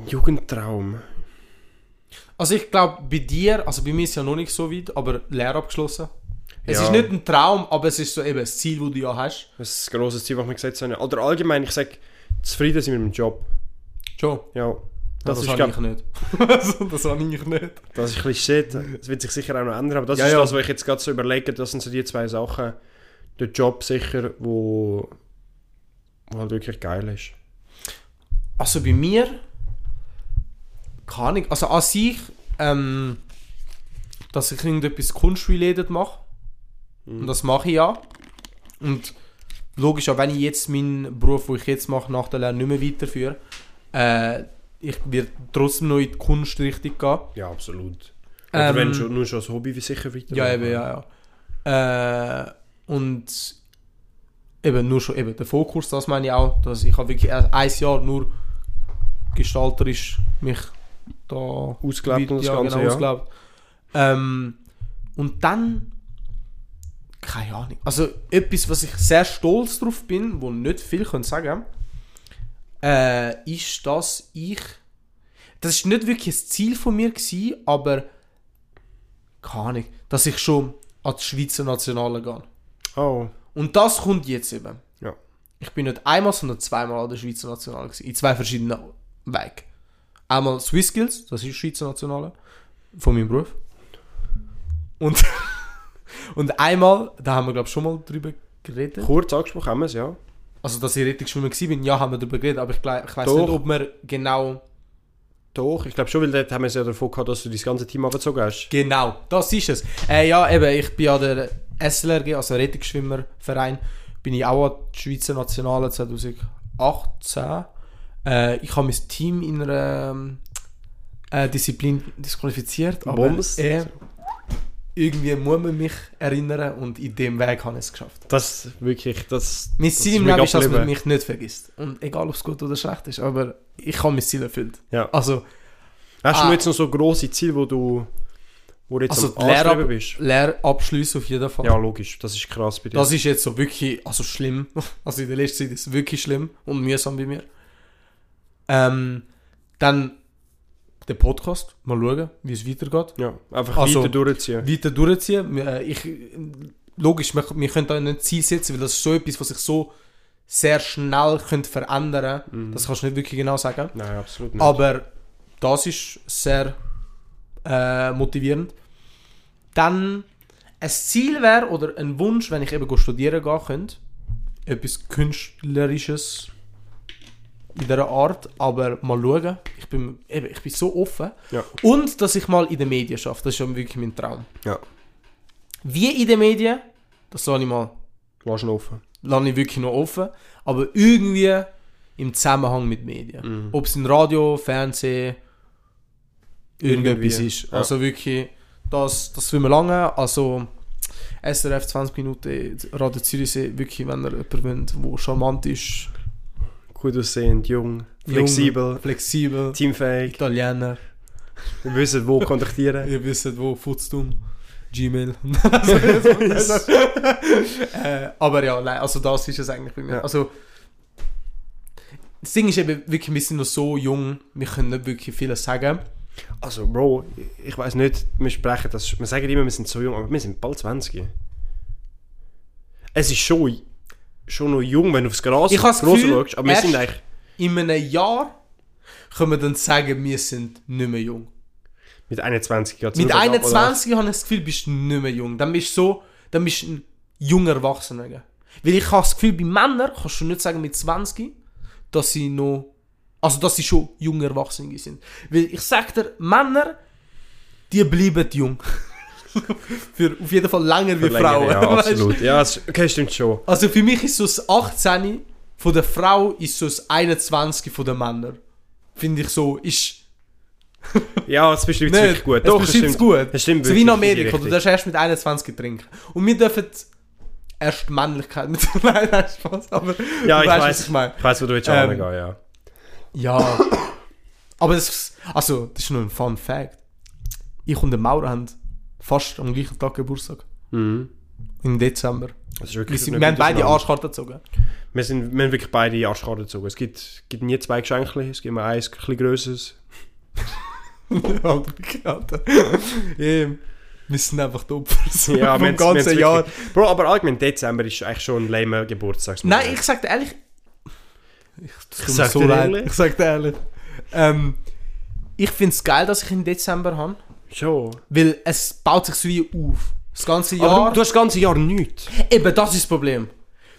Jugendtraum.
Also ich glaube, bei dir, also bei mir ist ja noch nicht so weit, aber Lehre abgeschlossen. Es
Ja.
ist nicht ein Traum, aber es ist so eben das Ziel, das du ja hast.
Das ist ein grosses Ziel, was wir gesetzt haben. Oder allgemein, ich sage, zufrieden sein mit dem Job.
Schon.
Ja,
Das,
das, ist,
habe ich nicht. (laughs) Das habe ich nicht.
das ist ein bisschen shit. Das wird sich sicher auch noch ändern. Aber das
Ja,
ist
ja.
das, was ich jetzt gerade so überlege. Das sind so die zwei Sachen. Der Job sicher, wo, wo halt wirklich geil ist.
Also bei mir, kann ich, also an sich, ähm, dass ich irgendetwas kunstrelated mache. Und das mache ich ja. Und logisch, auch wenn ich jetzt meinen Beruf, den ich jetzt mache, nach der Lehre nicht mehr weiterführe, äh, ich werde trotzdem noch in die Kunstrichtung gehen.
Ja, absolut. Oder
Ähm,
wenn schon, nur schon als Hobby, wie sicher weiter.
Ja, eben, ja, ja. Äh, und eben nur schon eben der Fokus, das meine ich auch, dass ich habe wirklich erst ein Jahr nur gestalterisch mich da
Ausgelebt und das
ja,
Ganze,
genau,
ja.
ausgelebt. Ähm, und dann keine Ahnung. Also etwas, was ich sehr stolz drauf bin, wo nicht viel können sagen, äh, ist, dass ich das ist nicht wirklich ein Ziel von mir gewesen, aber keine Ahnung, dass ich schon an die Schweizer Nationale gehe.
Oh,
Und das kommt jetzt eben.
Ja.
Ich bin nicht einmal, sondern zweimal an der Schweizer Nationale gewesen, in zwei verschiedenen Wegen. Einmal Swiss Skills, das ist die Schweizer Nationale, von meinem Beruf. Und, (laughs) und einmal, da haben wir glaube ich schon mal drüber geredet.
kurz angesprochen haben wir es, ja.
Also, dass ich richtig schwimmen bin, ja, haben wir darüber geredet, aber ich, ich weiß nicht, ob wir genau
Doch, ich glaube schon, weil dort haben wir es ja davon gehabt, dass du das ganze Team abgezogen hast.
Genau, das ist es. Äh, ja, eben, ich bin an der SLRG, also Rettungsschwimmerverein, bin ich auch an der Schweizer Nationale 2018. Äh, ich habe mein Team in einer ähm, äh, Disziplin disqualifiziert, aber
Bombs.
äh, irgendwie muss man mich erinnern und in dem Weg habe ich es geschafft.
Das wirklich, das...
Mein Ziel im Leben ist, dass man mich nicht vergisst. Und egal, ob es gut oder schlecht ist, aber ich habe mein Ziel erfüllt.
Ja.
Also,
Hast du
Ah.
jetzt noch so grosse Ziele, wo du, wo du jetzt
also
am
Lehrab
bist?
Lehrabschlüsse auf jeden Fall.
Ja, logisch. Das ist krass bei dir.
Das ist jetzt so wirklich, also schlimm. (laughs) Also in der letzten Zeit ist es wirklich schlimm und mühsam bei mir. Ähm, dann der Podcast, mal schauen, wie es weitergeht.
ja, einfach
Also-
weiter durchziehen.
Weiter durchziehen. Äh, Ich, logisch, wir, wir können da nicht ein Ziel setzen, weil das ist so etwas, was sich so sehr schnell könnte verändern
Mhm.
Das kannst du nicht wirklich genau sagen.
Nein, absolut nicht.
Aber das ist sehr äh, motivierend. Dann ein Ziel wäre oder ein Wunsch, wenn ich eben studieren gehen könnte, etwas Künstlerisches in dieser Art, aber mal schauen. Ich bin, eben, ich bin so offen.
Ja.
Und dass ich mal in den Medien schaffe, das ist ja wirklich mein Traum.
Ja.
Wie in den Medien, das soll ich mal,
Lass ihn offen.
lasse ich wirklich noch offen, aber irgendwie im Zusammenhang mit Medien.
Mhm.
Ob es in Radio, Fernsehen, irgendetwas
Irgendwie,
ist.
ja.
Also wirklich, das, das will man lange. Also SRF 20 Minuten, Radio Zürichsee, wirklich, wenn ihr jemanden wollt, der charmant ist,
Gut aussehend, jung, flexibel,
jung, flexibel,
teamfähig.
Italiener,
Wir wissen, wo (laughs) kontaktieren.
ihr wisst, wo Futztum, Gmail. (laughs) Äh, aber ja, nein, also das ist es eigentlich bei mir.
Ja.
Also, das Ding ist eben wirklich, wir sind noch so jung, wir können nicht wirklich vieles sagen.
Also, Bro, ich weiß nicht, wir sprechen das. Wir sagen immer, wir sind so jung, aber wir sind bald 20. Es ist schon, schon noch jung, wenn du aufs Gras,
Ich habe das
Gras
Gefühl,
schaust, aber wir sind eigentlich.
In einem Jahr können wir dann sagen, wir sind nicht mehr jung.
Mit 21 geht's
Mit
nur bergab, oder?
21 habe ich das Gefühl, bist du nicht mehr jung. Dann bist du so, dann bist du ein junger Erwachsener. Weil ich habe das Gefühl, bei Männern kannst du nicht sagen mit 20, dass sie noch, also dass sie schon junge Erwachsene sind. Weil ich sag dir, Männer, die bleiben jung. (laughs) (laughs) Für auf jeden Fall länger wie
länger,
Frauen.
Ja, (laughs) absolut. Ja, es- okay, stimmt schon.
Also für mich ist so das 18 von der Frau ist so das 21 von den Männern. Finde ich so, ist (laughs)
Ja, das beschreibt es wirklich gut.
es beschreibt es gut.
Das stimmt
so wie in Amerika, du darfst erst mit 21 trinken. Und wir dürfen erst Männlichkeit mit... Nein, nein, Spaß, aber
Ja, ich
weißt,
weiß,
was ich meine.
ich weiß, wo du jetzt
Ähm,
hingehen, ja.
Ja, aber das, also, das ist nur ein Fun Fact. Ich und der Maurer haben fast am gleichen Tag Geburtstag.
Mhm.
Im Dezember.
Das ist
Wir,
wirklich
sind,
nicht
wir haben beide. Arschkarten gezogen.
Wir, sind, wir haben wirklich beide Arschkarten gezogen. Es gibt, gibt nie zwei Geschenke, es gibt immer eins, ein bisschen grösseres. (laughs)
Alter. Ähm, wir sind einfach die Opfer
Ja, wir
vom
wir
ganzen Jahr.
Bro, aber allgemein Dezember ist eigentlich schon ein lamer Geburtstag.
Nein, ich sag dir ehrlich. Ich, mir
sag
so
dir ehrlich.
Ich sag dir ehrlich. Ähm, ich finde es geil, dass ich im Dezember habe.
Schon.
Weil es baut sich so wie auf. Das ganze
Aber
Jahr.
du, du hast das ganze Jahr nichts.
Eben, das ist das Problem.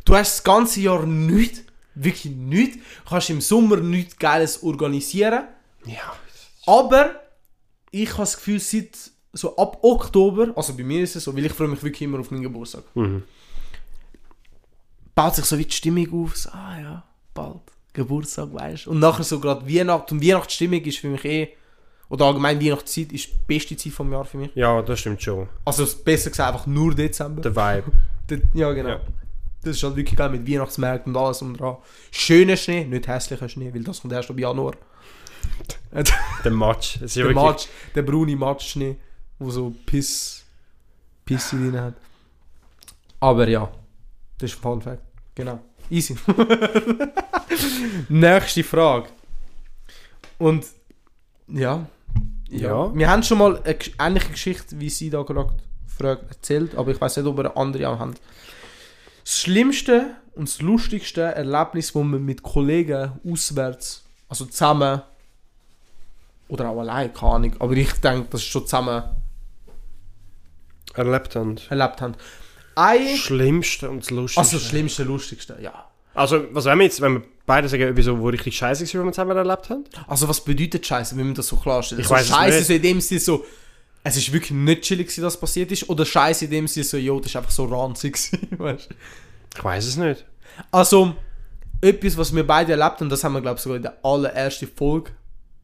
Du hast das ganze Jahr nichts. Wirklich nichts. Du kannst im Sommer nichts Geiles organisieren.
Ja.
Aber ich habe das Gefühl, seit so ab Oktober, also bei mir ist es so, weil ich freue mich wirklich immer auf meinen Geburtstag,
Mhm.
baut sich so wie die Stimmung auf, so, ah ja, bald, Geburtstag, weißt du. Und nachher so gerade Weihnachten, und Weihnachtsstimmung ist für mich eh, oder allgemein Weihnachtszeit ist die beste Zeit vom Jahr für mich.
Ja, das stimmt schon.
Also besser gesagt einfach nur Dezember.
Der Vibe. (laughs)
Der- ja, genau.
Ja.
Das ist halt wirklich geil mit Weihnachtsmärkten und alles um dran. Schöner Schnee, nicht hässlicher Schnee, weil das kommt erst ab Januar. (laughs)
Der ja
der
wirklich-
Matsch, der braune Matschschnee, wo so Piss, Piss drin hat. Aber ja, das ist ein Fun Fact. Genau. Easy. (laughs) Nächste Frage. Und ja, ja. Wir haben schon mal eine ähnliche Geschichte, wie sie da gerade erzählt, aber ich weiß nicht, ob wir eine andere auch haben. Das schlimmste und das lustigste Erlebnis, wo man mit Kollegen auswärts, also zusammen oder auch allein, keine Ahnung, aber ich denke, das ist schon zusammen
erlebt haben.
erlebt haben. Ein,
Schlimmste und das Lustigste.
also das schlimmste, lustigste, ja.
Also, was wenn wir jetzt, wenn wir beide sagen etwas, wo richtig scheiße war, was wir zusammen erlebt haben.
Also was bedeutet Scheiße, wenn man das so klarstellt?
Ich
also,
es
Scheiße so in dem Sinne so, es ist wirklich nicht chillig dass passiert ist, oder Scheiße in dem Sinne so, jo, das ist einfach so ranzig (laughs) weißt?
Ich weiß es nicht.
Also, etwas, was wir beide erlebt haben, das haben wir, glaube ich, sogar in der allerersten Folge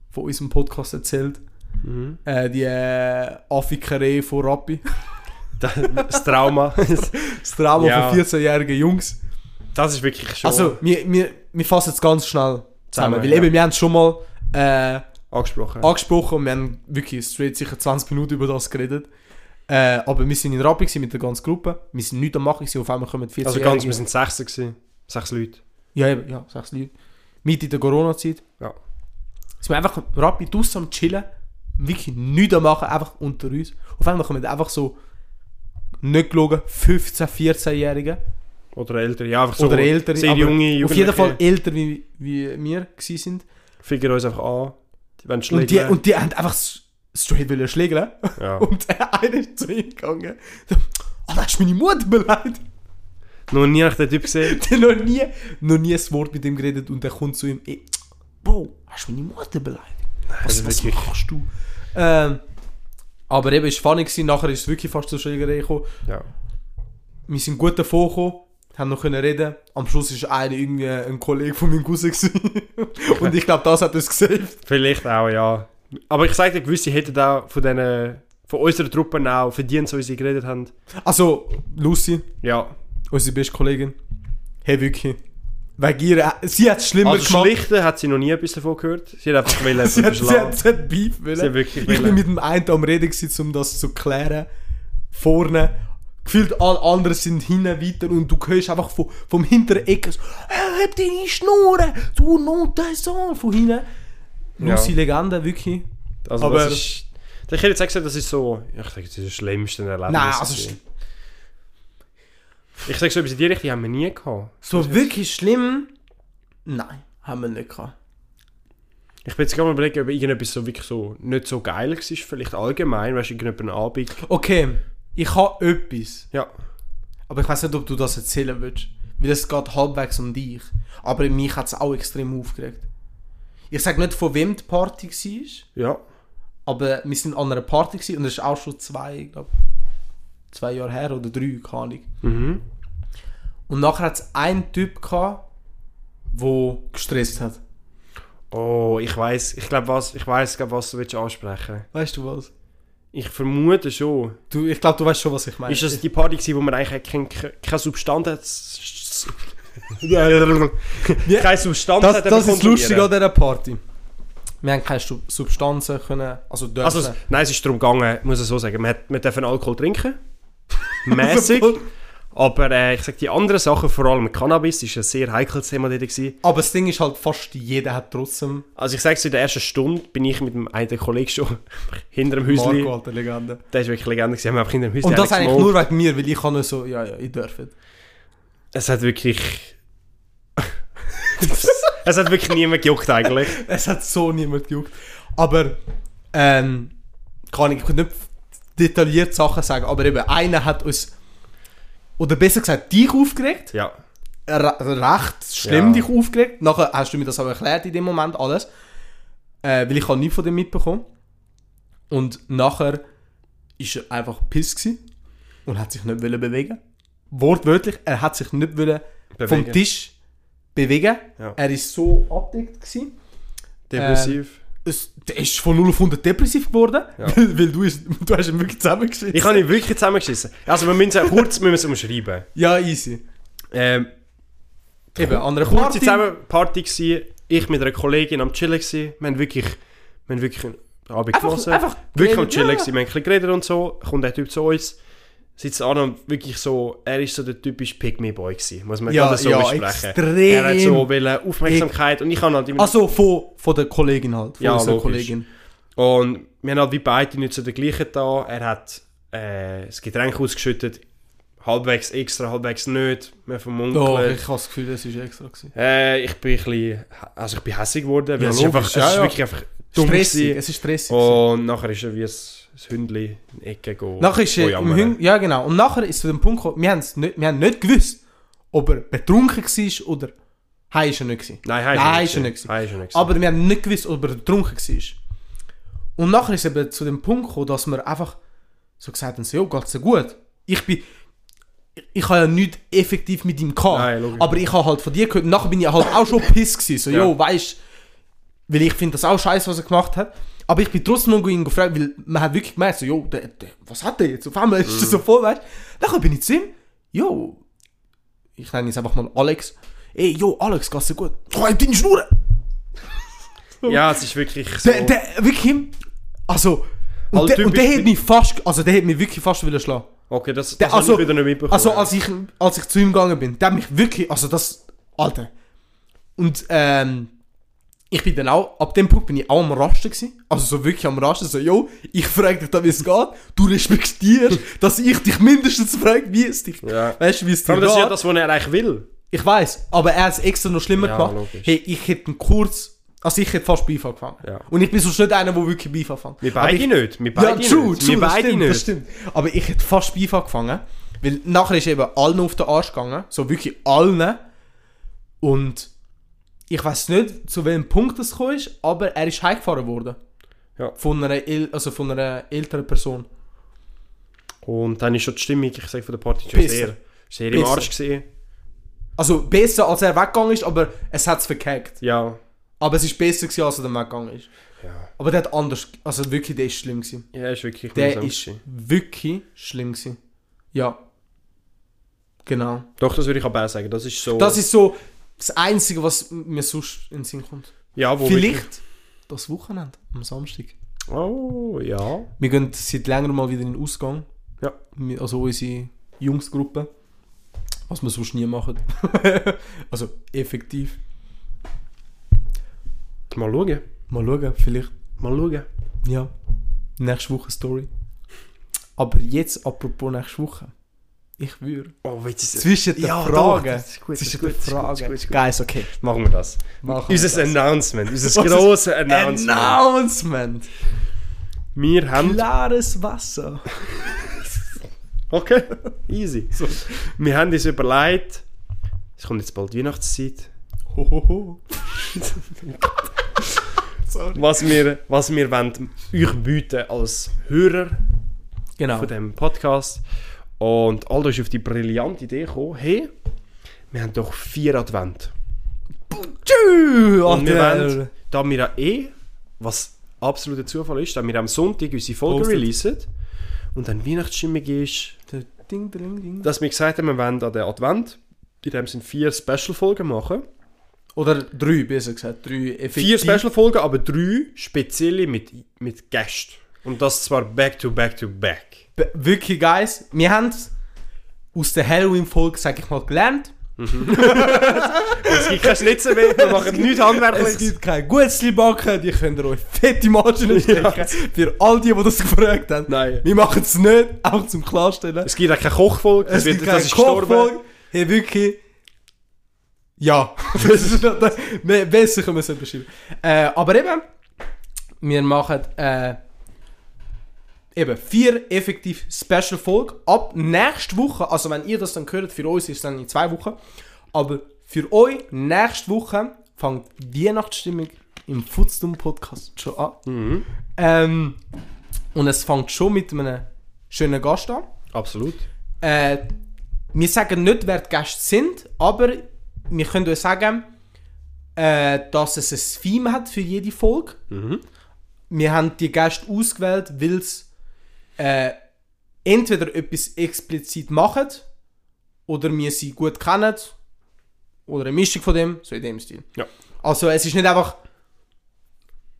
von unserem Podcast erzählt.
Mhm.
Äh, die äh, Affikerei von Rappi. (laughs)
Das Trauma. (laughs)
Das Trauma
Ja.
von 14-jährigen Jungs.
Das ist wirklich schon
Also, wir, wir, wir fassen es ganz schnell zusammen. Weil eben, wir haben es schon mal äh,
angesprochen.
angesprochen und wir haben wirklich straight sicher 20 Minuten über das geredet. Äh, aber wir sind in Rappi mit der ganzen Gruppe. Wir sind nicht am Machen, gewesen, auf einmal kommen 14
also ganz, wir sind sechs gewesen. Sechs Leute.
Ja, eben, ja, sechs Leute. Mit in der Corona-Zeit.
Ja.
Sind wir einfach Rappi draussen am Chillen. Wirklich nichts am Machen, einfach unter uns. Auf einmal kommen einfach so, nicht gelogen, 15-, 14-Jährige.
Oder älter. Ja, einfach so
oder ältere.
sehr junge,
Auf jeden Fall älter, wie, wie wir gewesen sind.
Ficken uns einfach an. Die wollen
Und die, und die haben einfach straight wollen schlägeln.
ja. (laughs)
Und der eine ist zu ihm gegangen. So, oh, das ist meine Mutter beleidigt.
Noch nie habe ich den Typ gesehen. (laughs)
Der noch nie, noch nie ein Wort mit ihm geredet und der kommt zu ihm, ey, Bro, hast du meine Mutter beleidigt? Was, was machst du? Ähm, aber eben, es war funny, gewesen, nachher ist es wirklich fast zur Schlägerei gekommen.
Ja.
Wir sind gut davon gekommen, haben noch können reden. Am Schluss ist einer irgendwie ein Kollege von meinem Cousin. (laughs) Und ich glaube, das hat uns gesaved.
Vielleicht auch, ja. Aber ich sage dir, gewisse hätten auch von diesen, von unserer Truppe auch verdient, so wie sie geredet haben.
Also, Lucy,
Ja.
unsere beste Kollegin, hey, wirklich, wegen ihr, sie hat es schlimmer
Also
gemacht.
schlichten hat sie noch nie etwas davon gehört. Sie hat einfach wollen, (laughs)
sie, hat, sie, hat, sie hat Beef wollen.
Sie hat wirklich
Ich bin
wollen.
mit dem einen am Reden, gewesen, um das zu klären. Vorne. Gefühlt alle anderen sind hinten weiter und du hörst einfach vom, vom hinteren Ecke so, «Hey, hab deine Schnurren, du Notensohn!» Von hinten.
Ja.
Lucy Legende, wirklich.
Also
Aber-
das ist... Ich hätte jetzt gesagt, das ist so... Ich sage, das ist das schlimmste Erlebnis.
Nein, also
gewesen. Ich sage so etwas in die Richtung haben wir nie gehabt.
So wirklich schlimm? Nein, haben wir nicht gehabt.
Ich bin jetzt gerade mal überlegen, ob irgendetwas so wirklich so nicht so geil war, vielleicht allgemein, weißt du, irgendein Abend.
Okay, ich habe etwas.
Ja.
Aber ich weiß nicht, ob du das erzählen willst. Weil es geht halbwegs um dich. Aber mich hat es auch extrem aufgeregt. Ich sage nicht, von wem die Party war.
Ja.
Aber wir sind an einer Party gewesen, und das ist auch schon zwei, glaub, zwei Jahre her oder drei, keine Ahnung.
Mhm.
Und nachher hat es einen Typ gehabt, der gestresst hat.
Oh, ich weiß, ich glaube was, ich weiß, glaub, was du willst ansprechen.
Weißt du was?
Ich vermute schon.
Du, ich glaube, du weißt schon, was ich meine.
Ist das die Party gewesen, wo man eigentlich kein, keine Substanz hat?
Ja.
keine Substanz
das,
hat
das ist lustig an dieser Party. Wir haben keine Substanzen können, also dürfen.
Also, nein, es ist darum gegangen, muss ich so sagen, man, hat, man darf Alkohol trinken. (laughs) Mäßig. Aber äh, ich sage, die anderen Sachen, vor allem Cannabis, ist ein sehr heikles Thema dort gewesen.
aber das Ding ist halt, fast jeder hat trotzdem
Also ich sage es, in der ersten Stunde bin ich mit dem einen Kollegen schon (laughs) hinter dem Häuschen.
Marco, alter Legende.
Der ist wirklich Legende gewesen, haben wir einfach hinter dem Häuschen
Und das eigentlich nur wegen mir, weil ich kann nur so, ja, ja, ich darf.
Es hat wirklich... (laughs) es hat wirklich niemand gejuckt eigentlich. (laughs)
Es hat so niemand gejuckt. Aber, ähm, kann ich, ich kann nicht detailliert Sachen sagen, aber eben, einer hat uns, oder besser gesagt, dich aufgeregt.
Ja.
Re recht schlimm
Ja.
dich aufgeregt. Nachher hast du mir das auch erklärt in dem Moment alles. Äh, weil ich habe nichts von dem mitbekommen. Und nachher ist er einfach piss und hat sich nicht wollen bewegen. Wortwörtlich, er hat sich nicht wollen vom
Bewegen.
Tisch bewegen.
Ja.
Er ist so abgedeckt gewesen.
Depressiv.
Es, der ist von 0 auf 100 depressiv geworden,
Ja.
weil, (laughs) weil du, ist, (laughs) du hast ihn wirklich zusammengeschissen.
ich habe ihn wirklich zusammengeschissen. Also wir müssen es kurz müssen es umschreiben. (laughs)
Ja, easy.
Ähm,
Eben, an einer
kurze
Party.
zusammen Party ich mit einer Kollegin am Chillen gsi. Wir haben wirklich, wir haben wirklich einen Abend
Einfach,
genossen.
einfach
wirklich am Chillen
ja.
Wir haben ein bisschen geredet und so. Kommt der Typ zu uns, sitzt an und wirklich so, er ist so der typische Pick-me-Boy gsi, muss man
Ja,
gerade so
ja,
besprechen.
extrem.
Er hat so wollen Aufmerksamkeit und ich habe halt immer...
Also von, von der Kollegin halt. Von
Ja,
unserer
logisch.
Kollegin.
Und wir haben halt wie beide nicht so den gleichen da. Er hat äh, das Getränk ausgeschüttet, halbwegs extra, halbwegs nicht. Wir vermunkelt.
Doch, ich habe das Gefühl, das war extra. Gewesen.
Äh, ich bin ein bisschen, also ich bin hässig geworden, weil
Ja,
es, ist einfach,
logisch,
es ist wirklich einfach dumm
Stressig,
gewesen.
es ist stressig.
Und nachher ist er wie ein, ein Hündchen in die Ecke gegangen.
nachher ist er im Hüng ja genau. Und nachher ist zu dem Punkt gekommen, wir, nicht, wir haben nicht gewusst, ob er betrunken war oder Heim ist er nicht gewesen.
Nein, heim
Nein,
ist
er nicht gewesen.
Nicht.
Aber wir haben nicht gewusst, ob er betrunken war. Und nachher ist es eben zu dem Punkt gekommen, dass wir einfach so gesagt haben, so, jo, geht's dir gut? Ich bin... Ich, ich habe ja nichts effektiv mit ihm gehabt.
Nein,
aber ich habe halt von dir gehört, nachher bin ich halt auch schon piss gewesen. So,
Ja.
jo, weißt weil ich finde das auch scheiße, was er gemacht hat. Aber ich bin trotzdem noch ihn gefragt, weil man hat wirklich gemerkt, so, jo, der, der, was hat der jetzt? Auf einmal ist
Mhm.
er so voll, weißt du? Nachher bin ich zu ihm, jo, ich nenne jetzt einfach mal Alex. Ey, jo, Alex, geht's dir gut? Oh, halt deine Schnur! (laughs)
Ja, es ist wirklich so.
Der, der, wirklich, also, und,
Halt
der, und der hat mich fast, also der hat mich wirklich fast wieder schlagen.
okay, das, das
Der,
habe
also,
ich wieder nicht mitbekommen.
also als ich, als ich zu ihm gegangen bin, der hat mich wirklich, also das, Alter. Und, ähm, ich bin dann auch, ab dem Punkt bin ich auch am Rasten gewesen. Also so wirklich am Rasten, so, yo, ich frage dich da, wie es geht. Du respektierst, (laughs) dass ich dich mindestens frage, wie es dich,
Ja.
weißt du, wie es dir
Aber das ist ja
geht.
das, was er eigentlich will.
Ich weiß, aber er hat es extra noch schlimmer
Ja,
gemacht.
logisch.
Hey, ich hätte einen kurz, also ich hätte fast Beef angefangen.
Ja.
Und ich bin sonst nicht einer, der wirklich Beef anfängt.
Wir beide
ich,
nicht. Wir
ja,
beide
true,
nicht.
true,
wir beide
stimmt,
nicht.
das stimmt. Aber ich hätte fast Beef angefangen, weil nachher ist eben allen auf den Arsch gegangen, so wirklich allen. Und ich weiß nicht, zu welchem Punkt das gekommen ist, aber er ist heimgefahren worden.
Ja.
Von einer, also von einer älteren Person.
Und dann ist schon die Stimmung, ich sage von der Party, schon
Besser.
sehr, sehr im. Arsch gesehen.
Also besser, als er weggegangen ist, aber es hat es verkackt.
Ja.
Aber es ist besser gewesen, als er dann weggegangen ist.
Ja.
Aber der hat anders, also wirklich, der ist schlimm gewesen.
Ja, ist wirklich
Der ist
gewesen.
wirklich schlimm gewesen. Ja. Genau.
Doch, das würde ich aber auch sagen. Das ist so.
Das ist so das Einzige, was mir sonst in den Sinn kommt.
ja, wo
Vielleicht das Wochenende, am Samstag.
Wirklich, oh, ja.
Wir gehen seit längerem mal wieder in den Ausgang.
Ja.
Also unsere Jungsgruppe. Was wir sonst nie machen. (laughs) also effektiv.
Mal schauen.
Mal schauen, vielleicht.
Mal schauen.
Ja. Nächste Woche Story. Aber jetzt, apropos nächste Woche. Ich würde.
Oh, willst du
Zwischen den
Ja,
Fragen.
doch, das ist gut, das
zwischen
ist gut,
den
das ist gut,
Fragen.
das ist gut, das ist gut.
Guys, okay.
Machen wir das.
Machen wir
Unser
das.
Announcement. Unser grosses Announcement.
Announcement.
Wir haben.
Klares Wasser. (laughs)
Okay, easy.
So.
Wir haben uns überlegt, es kommt jetzt bald Weihnachtszeit,
Hohoho. (laughs) Sorry.
was wir, was wir wollen, euch bieten als Hörer
Genau.
von diesem Podcast. Und Aldo ist auf die brillante Idee gekommen, hey, wir haben doch vier Advent.
Tschüss,
Und wir wollen, da wir ja eh, was absoluter Zufall ist, da wir am Sonntag unsere Folge
Postet.
releasen und dann Weihnachtsstimmung ist,
Ding, ding, ding.
dass wir gesagt haben, wir wollen an den Advent, in dem sind vier Special-Folgen machen.
Oder drei, besser gesagt. Drei effektiv.
Vier Special-Folgen, aber drei spezielle mit, mit Gästen. Und das zwar back to back to back.
Wirklich, guys. Wir haben aus der Halloween-Folge, sag ich mal, gelernt. (laughs)
Es gibt kein Schnitzel mehr, wir machen nichts
Es
Handwerkliches.
gibt kein Gutzli backen, die könnt ihr euch fette Margen stecken. Für all die, die das gefragt haben.
Nein.
Wir machen es nicht, auch zum Klarstellen.
Es gibt auch keine Kochfolge,
Es
wird,
gibt keine. Kochfolge. Hey, wirklich. Ja. (laughs) Besser können wir es nicht beschreiben. Äh, aber eben, wir machen äh, eben vier effektiv Special Folgen ab nächste Woche. Also wenn ihr das dann hört, für uns ist es dann in zwei Wochen. Aber für euch nächste Woche fängt die Weihnachtsstimmung im Footstum Podcast schon an.
Mhm.
Ähm, und es fängt schon mit einem schönen Gast an.
Absolut.
Äh, wir sagen nicht, wer die Gäste sind, aber wir können euch sagen, äh, dass es ein Theme hat für jede Folge.
Mhm.
Wir haben die Gäste ausgewählt, weil sie äh, entweder etwas explizit machen oder wir sie gut kennen oder eine Mischung von dem, so in dem Stil.
Ja.
Also es ist nicht einfach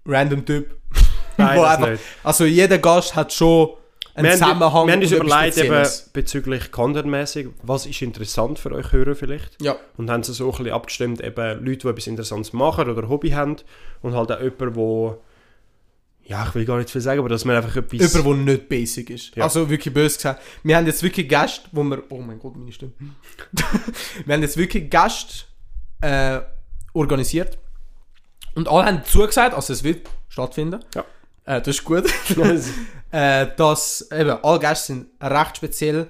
random Typ. (laughs)
Nein, (laughs)
einfach. Also jeder Gast hat schon einen
Wir haben,
Zusammenhang.
wir haben uns überlegt, eben bezüglich contentmäßig, was ist interessant für euch Hörer vielleicht.
Ja.
Und haben sie so ein bisschen abgestimmt, eben Leute, die etwas Interessantes machen oder Hobby haben. Und halt auch jemand, wo ja, ich will gar nicht viel sagen, aber dass man einfach etwas...
Jemand, der nicht basic ist.
Ja.
Also wirklich böse gesagt. Wir haben jetzt wirklich Gäste, wo wir. Oh mein Gott, meine Stimme. (laughs) wir haben jetzt wirklich Gäste äh, organisiert. Und alle haben zugesagt, also es wird stattfinden.
Ja.
Äh, das ist gut. (laughs) äh, dass eben alle Gäste sind recht speziell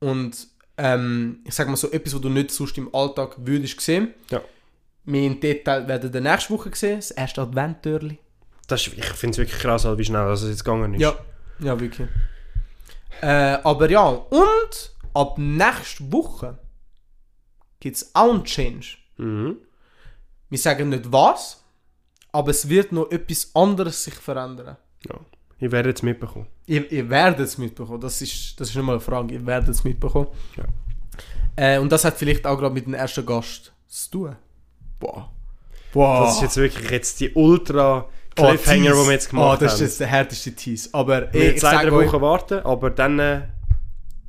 und ähm, ich sag mal so etwas, was du nicht sonst im Alltag würdest sehen.
Ja.
Mehr in Detail werden wir nächste Woche sehen. Das erste Adventtürli.
Das ist, ich finde es wirklich krass, halt, wie schnell das jetzt gegangen ist.
Ja, ja, wirklich. Äh, aber ja, und ab nächste Woche gibt es auch einen Change.
Mhm.
Wir sagen nicht was, aber es wird noch etwas anderes sich verändern.
ja. Ich werde es mitbekommen.
Ihr, ihr werdet es mitbekommen, das ist, das ist nicht mal eine Frage, ihr werdet es mitbekommen.
Ja.
Äh, und das hat vielleicht auch gerade mit dem ersten Gast zu tun. Boah. Boah.
Das ist jetzt wirklich jetzt die ultra Cliffhanger,
Tease.
die wir jetzt gemacht
Oh, das ist
haben.
jetzt der härteste Tease. Aber
wir
ich, ich
zwei,
sage euch,
Wochen warten, aber dann äh,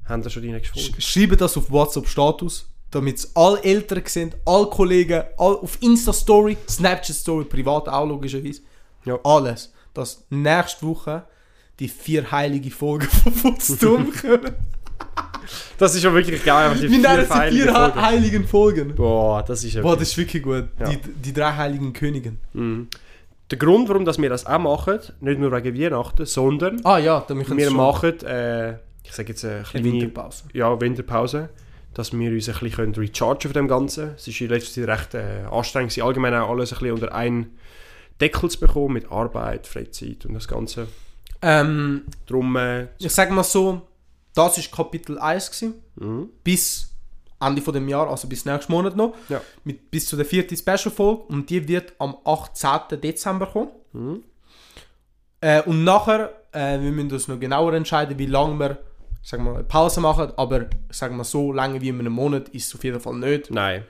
haben wir schon reingefunden.
sch schreibt das auf WhatsApp-Status, damit es alle Eltern sind, alle Kollegen, all, auf Insta-Story, Snapchat-Story, privat auch logischerweise.
Ja.
Alles. Dass nächste Woche die vier heilige Folgen (laughs) von Futztum (laughs) kommen.
Das ist ja wirklich geil. einfach die
Wir nennen
vier
es die
Pfeile
vier
Folgen.
he- heiligen Folgen.
Boah, das ist ja...
Boah, das ist wirklich gut.
Ja.
Die, die drei heiligen Königen.
Mhm. Der Grund, warum dass wir das auch machen, nicht nur wegen Weihnachten, sondern
Ah ja, wir
machen, äh, ich sage jetzt eine
eine
kleine
Winterpause.
ja, Winterpause, dass wir uns ein bisschen rechargen von dem Ganzen. Es ist in letzter Zeit recht äh, anstrengend, allgemein auch alles ein bisschen unter einen Deckel zu bekommen, mit Arbeit, Freizeit und das Ganze.
Ähm,
Darum, äh,
ich sage mal so, das ist Kapitel 1 gewesen,
mhm.
bis Ende von dem Jahr, also bis nächsten Monat noch,
Ja.
mit, bis zu der vierten Special-Folge und die wird am 18. Dezember kommen.
Mhm.
Äh, und nachher, äh, wir müssen uns noch genauer entscheiden, wie lange wir sag mal, eine Pause machen, aber sagen wir so lange wie in einem Monat ist es auf jeden Fall nicht.
nein,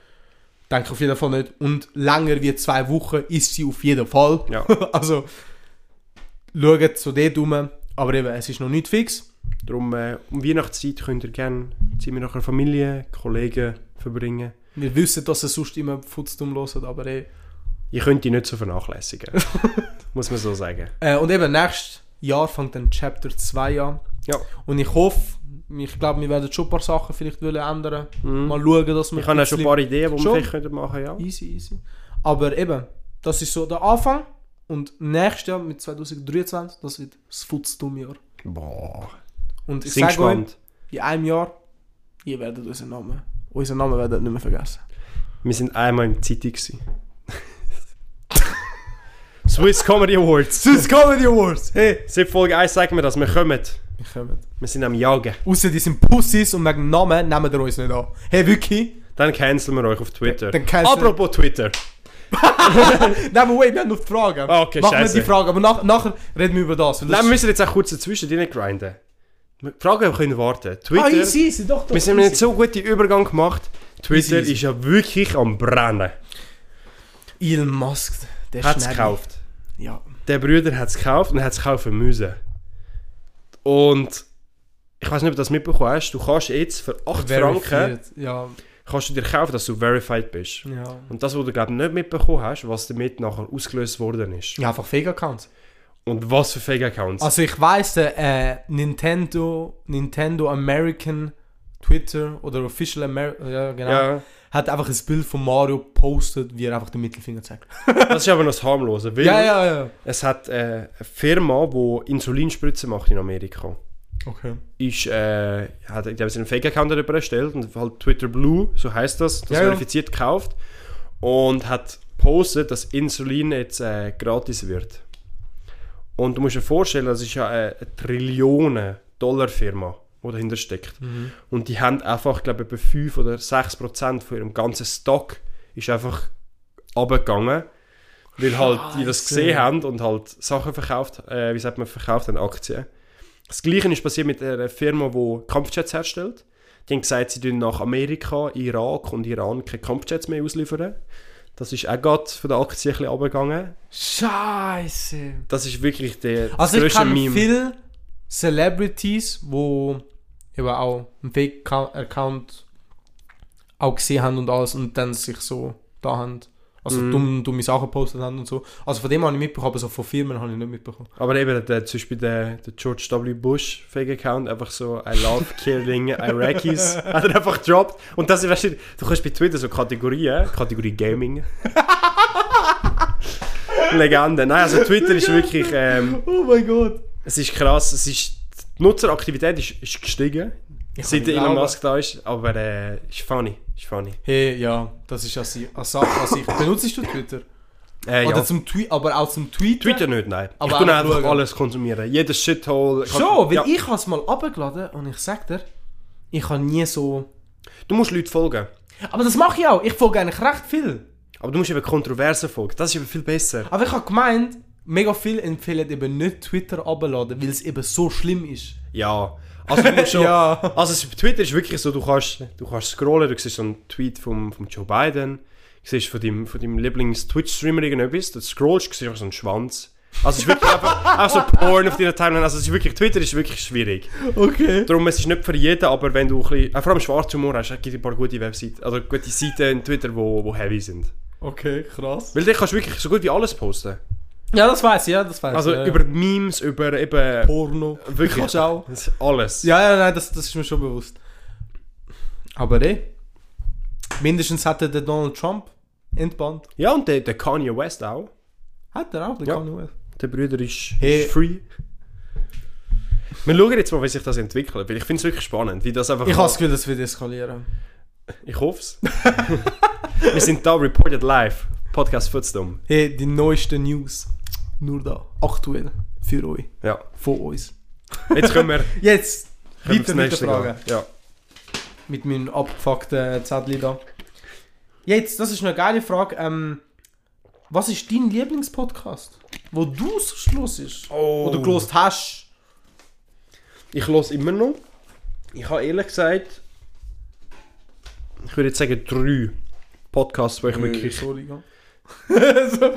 Denke auf jeden Fall nicht. Und länger wie zwei Wochen ist sie auf jeden Fall.
ja. (laughs)
also, schaut zu dort rum. Aber eben, es ist noch nicht fix.
Darum, äh, um Weihnachtszeit könnt ihr gerne Zeit mit eurer Familie, Kollegen verbringen.
Wir wissen, dass es sonst immer Futztum hört, aber eh.
Ihr könnt die nicht so vernachlässigen. (laughs) Muss man so sagen.
Äh, und eben, nächstes Jahr fängt dann Chapter 2 an.
Ja.
Und ich hoffe, ich glaube, wir werden schon ein paar Sachen vielleicht wollen ändern.
Mhm.
Mal schauen, dass wir
Ich habe auch schon ein paar Ideen, die wir vielleicht machen ja.
Easy, easy. Aber eben, das ist so der Anfang. Und nächstes Jahr mit 2023, das wird das Futztum-Jahr.
Boah.
Und ich
Sind
sage euch, in einem Jahr, ihr werdet unseren Namen, unseren Namen werdet nicht mehr vergessen.
Wir sind einmal in der Zeitung. (laughs) Swiss Comedy Awards.
Swiss Comedy Awards! Hey!
Seit Folge 1 sagen wir das, wir kommen.
Wir kommen.
Wir sind am Jagen.
Außer die sind Pussys und wegen dem Namen nehmen wir uns nicht an. Hey, wirklich?
Dann canceln wir euch auf Twitter.
Dann
Apropos Twitter. (laughs)
Nein, wait, wir haben noch die Frage.
Ah, okay,
Machen wir
scheisse.
die Frage, aber nach, nachher reden wir über das. das
Nein, wir müssen jetzt auch kurz dazwischen grinden. Fragen können warten. Twitter.
ah, easy, easy, doch, doch.
wir
easy.
nicht so guten Übergang gemacht. Twitter
Easy,
ist ja wirklich am Brennen.
Elon Musk, der
Hat es gekauft.
Ja.
Der Bruder hat es gekauft und hat es kaufen müssen. Und ich weiß nicht, ob du das mitbekommen hast. Du kannst jetzt für 8 Franken
Verified. Ja,
kannst du dir kaufen, dass du verified bist.
ja.
Und das, was du glaube nicht mitbekommen hast, was damit nachher ausgelöst worden ist.
Ja, einfach Fake-Accounts.
Und was für Fake-Accounts.
Also ich weiss, äh, Nintendo, Nintendo American Twitter oder Official American, ja genau,
ja,
hat einfach ein Bild von Mario postet, wie er einfach den Mittelfinger zeigt. (laughs)
das ist aber noch das Harmlose. Weil
Ja, ja, ja.
Es hat äh, eine Firma, die Insulinspritzen macht in Amerika.
Okay.
Ist, äh, hat, haben sich einen Fake-Account darüber erstellt und halt Twitter Blue, so heißt das, das
ja.
verifiziert gekauft. Und hat postet, dass Insulin jetzt äh, gratis wird. Und du musst dir vorstellen, das ist ja eine, Trillionen-Dollar-Firma, die dahinter steckt.
Mhm.
Und die haben einfach, glaube ich, etwa 5 oder 6 Prozent von ihrem ganzen Stock ist einfach abgegangen. Weil halt die das gesehen haben und halt Sachen verkauft, äh, wie sagt man, verkauft haben, Aktien. Das Gleiche ist passiert mit einer Firma, die Kampfjets herstellt. Die haben gesagt, sie tun nach Amerika, Irak und Iran keine Kampfjets mehr ausliefern. Das ist auch gerade von der Aktie ein bisschen runtergegangen.
Scheiße.
Das ist wirklich der
Also ich
grösste
kenne
Meme.
viele Celebrities, wo eben auch einen Fake-Account auch gesehen haben und alles und dann sich so da haben, also
Mhm.
dumme, dumme Sachen gepostet haben und so. Also von dem habe ich mitbekommen, aber so von Firmen habe ich nicht mitbekommen.
Aber eben, der, zum Beispiel der, der George W. Bush Fake-Account, einfach so I love killing Iraqis, (laughs) hat er einfach gedroppt. Und das ist, weißt du, du kannst bei Twitter so Kategorien, Kategorie Gaming. (laughs) Legende. Nein, also Twitter ist wirklich, ähm,
Oh mein Gott.
es ist krass, es ist, die Nutzeraktivität ist, ist gestiegen.
Ich
seit
kann
Elon
glauben.
Musk da ist. Aber äh, ist funny. Ist funny.
Hey, ja, das ist eine Sache an sich. Benutzt du Twitter?
Äh,
Oder
ja.
zum Tweet, aber auch zum Tweeten?
Twitter nicht, nein.
Aber
ich
auch
einfach
schauen.
alles konsumieren. Jedes Shithole.
Schon, weil
ja.
ich habe es mal abgeladen und ich sag dir, ich habe nie so...
Du musst Leute folgen.
Aber das mache ich auch. Ich folge eigentlich recht viel.
Aber du musst eben Kontroversen folgen. Das ist eben viel besser.
Aber ich habe gemeint, mega viel empfehlen eben nicht Twitter abladen, weil es eben so schlimm ist.
Ja. Also (laughs) schon...
Ja.
Also es- Twitter ist wirklich so, du kannst, du kannst scrollen, du siehst so einen Tweet vom, vom Joe Biden, du siehst von deinem, von deinem Lieblings-Twitch-Streamer irgendetwas, du scrollst, du siehst einfach so einen Schwanz. Also es ist wirklich einfach, (laughs) auch so Porn auf deiner Timeline, also es ist wirklich, Twitter ist wirklich schwierig.
Okay.
Darum, es ist nicht für jeden, aber wenn du ein bisschen, auch vor allem Schwarzhumor hast, gibt es ein paar gute Webseiten, also gute Seiten in Twitter, wo, wo heavy sind.
Okay, krass.
Weil da kannst du wirklich so gut wie alles posten.
Ja, das weiß ich, ja, das weiß
Also
ich. ja,
über Memes, über eben...
Porno.
Wirklich.
Auch.
Alles.
Ja, ja, nein, das, das ist mir schon bewusst. Aber eh. Mindestens hatte der Donald Trump entbannt.
Ja, und der, der Kanye West auch.
Hat er auch, der
Ja.
Kanye West.
Der Bruder ist,
Hey.
ist free. Wir schauen jetzt mal, wie sich das entwickelt, weil ich finde es wirklich spannend, wie das einfach...
Ich habe das Gefühl, das wird eskalieren.
Ich hoffe es. (laughs) Wir sind da, reported live. Podcast Footstorm.
Hey, die neuesten News. Nur da. Aktuell. Für euch.
Ja.
Von uns.
Jetzt können wir, (laughs)
Jetzt.
können wir
Weiter
zum
mit der Frage.
gehen. Ja.
Mit meinem abgefuckten Zettel da. Jetzt, das ist eine geile Frage. Ähm, was ist dein Lieblingspodcast? Wo du so schlussest?
Oh.
Wo du gelost hast?
Ich höre immer noch. Ich habe ehrlich gesagt, ich würde jetzt sagen drei Podcasts, die ich wirklich,
Sorry, ja. (laughs) (laughs) so.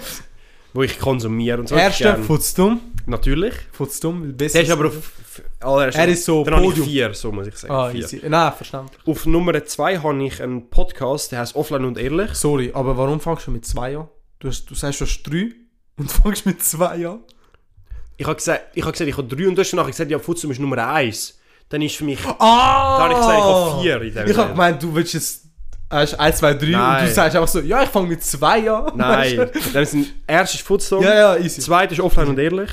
Wo ich konsumiere und so.
Erster,
Gern.
Futzdumm.
Natürlich.
Futzdumm, weil besser
Der ist aber auf, allererster-
Er ist so
Dann habe ich
Podium.
vier, so muss ich sagen.
Ah,
vier.
easy. Nein, verständlich.
Auf Nummer zwei habe ich einen Podcast, der heißt Offline und Ehrlich.
Sorry, aber warum fangst du mit zwei an? Du, hast, du sagst, du hast drei (laughs) und fangst mit zwei an?
Ich habe gesagt, ich habe gesagt, ich habe drei und du hast nachher gesagt, ja, Futsum ist Nummer eins. Dann ist für mich, da
Ah!
habe ich gesagt, ich habe vier in dem
Ich hab
Sinne.
gemeint, du willst jetzt hast 1, 2, 3 und
Nein.
du sagst einfach so, ja, ich fange mit 2 an.
Nein, dann sind erstes ist Futsum,
Ja, ja, easy.
zweites ist Offline und Ehrlich.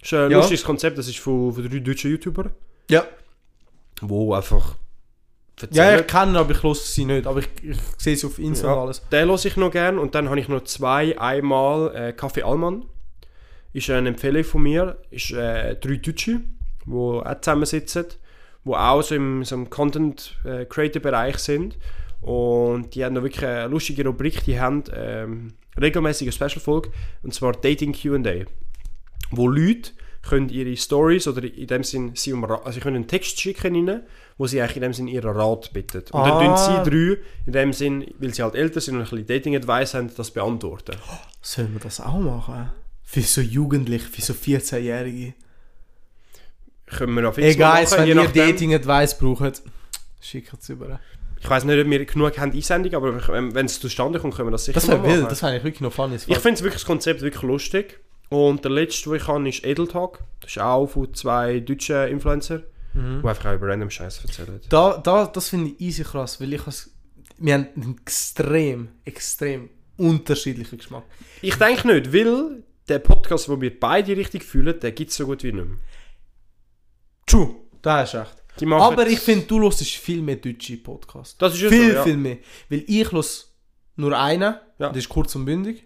Das ist ein
Ja.
lustiges Konzept, das ist von, von drei deutschen YouTubern,
Ja,
wo einfach
ja
erzählen.
ich kenne aber ich höre sie nicht. Aber ich, ich sehe sie auf Insta
Ja.
und alles.
Den höre ich noch gern und dann habe ich noch zwei. Einmal äh, Café Allmann. Ist eine Empfehlung von mir. Ist äh, drei Deutsche, die auch zusammensitzen, die auch so im, so im Content-Creator-Bereich sind. Und die haben noch wirklich eine lustige Rubrik. Die haben ähm, regelmäßige Special-Folge, und zwar Dating Q&A. Wo Leute können ihre Stories oder in dem Sinn sie um also sie können einen Text schicken rein, wo sie eigentlich in dem Sinn ihren Rat bitten. Und dann tun
Ah.
sie drei in dem Sinn, weil sie halt älter sind und ein bisschen Dating-Advice haben, das beantworten.
Sollen wir das auch machen? Für so Jugendliche, für so 14-Jährige.
Können wir auf Instagram
guys,
machen,
wenn
je
ihr. Dating-Advice braucht, schickt es über.
Ich weiß nicht, ob wir genug haben Einsendung, aber wenn es zustande kommt, können wir das sicher
Das
machen.
das wäre wirklich noch funny.
Ich finde wirklich das Konzept wirklich lustig. Und der letzte, den ich habe, ist Edeltalk. Das ist auch von zwei deutschen Influencer,
Mhm.
die einfach auch über random Scheiß erzählen.
Da, da, das finde ich easy krass, weil ich has, wir haben einen extrem, extrem unterschiedlichen Geschmack.
Ich denke nicht, weil der Podcast, wo wir beide richtig fühlen, der gibt es so gut wie nicht mehr.
True, da hast du recht. Aber ich finde, du hörst viel mehr deutsche Podcasts.
das ist ja
Viel,
so, ja.
viel mehr. Weil ich höre nur einen,
Ja.
der ist kurz und bündig.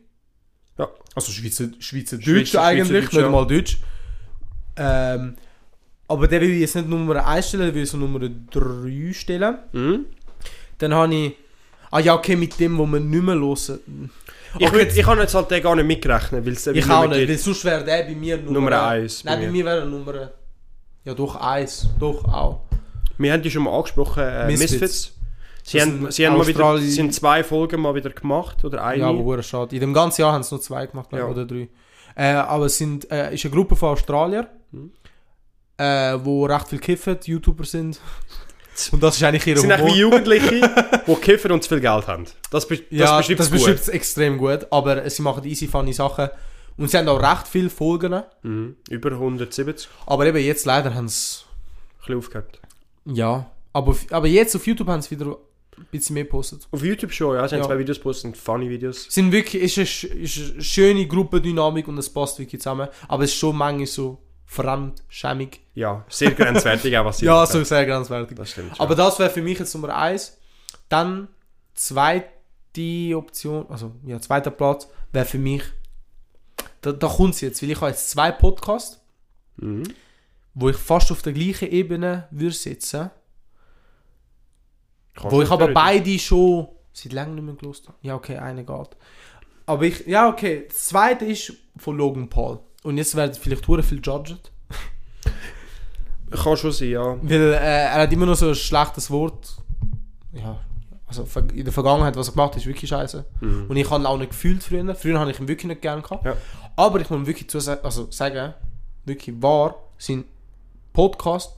Ja.
Also Schweizer, Schweizerdeutsch
Schweizer-
eigentlich,
Schweizerdeutsch,
nicht mal Deutsch. Ähm, aber der will ich jetzt nicht Nummer 1 stellen, der will ich so Nummer 3 stellen.
Mhm.
Dann habe ich... Ah ja, okay, mit dem, wo wir nicht mehr hören.
Ich,
Okay,
würd, ich kann jetzt halt den gar nicht mitrechnen, weil es
Ich auch nicht, weil sonst wäre der bei mir Nummer,
Nummer eins bei
Nein, bei
mir.
mir wäre er Nummer. Ja, doch eins. Doch auch.
Wir haben die schon mal angesprochen, äh,
Misfits.
Misfits. Sie
Das
haben, sie haben mal wieder, sie sind zwei Folgen mal wieder gemacht, oder eine.
Ja, aber schade. In dem ganzen Jahr haben es nur zwei gemacht,
Ja.
oder drei. Äh, aber es sind, äh, ist eine Gruppe von Australier,
Mhm.
äh, wo recht viel kiffen, YouTuber sind. (laughs) Und das ist eigentlich ihre
Sie sind eigentlich wie Jugendliche, (laughs) die kiffen und zu viel Geld haben. Das, be das
ja,
beschreibt
das beschreibt es extrem gut. Aber sie machen easy funny Sachen. Und sie haben auch recht viele Folgen.
Mhm. Über 170.
Aber eben jetzt leider haben sie...
Ein bisschen aufgehabt.
Ja. Aber, aber jetzt auf YouTube haben sie wieder ein bisschen mehr gepostet.
Auf YouTube schon, ja. Sie haben
Ja.
zwei Videos gepostet, sind funny Videos.
Es sind wirklich, ist eine, ist eine schöne Gruppendynamik und es passt wirklich zusammen. Aber es ist schon manchmal so fremdschämig.
Ja, sehr (laughs) grenzwertig auch, was sie
Ja, so sehr grenzwertig.
Das stimmt.
Aber das wäre für mich jetzt Nummer eins. Dann zweite Option, also ja, zweiter Platz wäre für mich, da, da kommt es jetzt, weil ich habe jetzt zwei Podcasts.
Mhm.
wo ich fast auf der gleichen Ebene würde sitzen,
Kannst
wo ich aber beide schon seit langem nicht mehr gelost habe. Ja, okay, eine geht. Aber ich, ja, okay, das zweite ist von Logan Paul. Und jetzt werden vielleicht hure viel judged.
Kann schon sein, ja.
Weil äh, er hat immer noch so ein schlechtes Wort. Ja, also in der Vergangenheit, was er gemacht hat, ist wirklich scheiße.
Mhm.
Und ich habe ihn auch nicht gefühlt früher. Früher habe ich ihn wirklich nicht gern gehabt.
Ja.
Aber ich muss wirklich zu also sagen, wirklich wahr, sein Podcast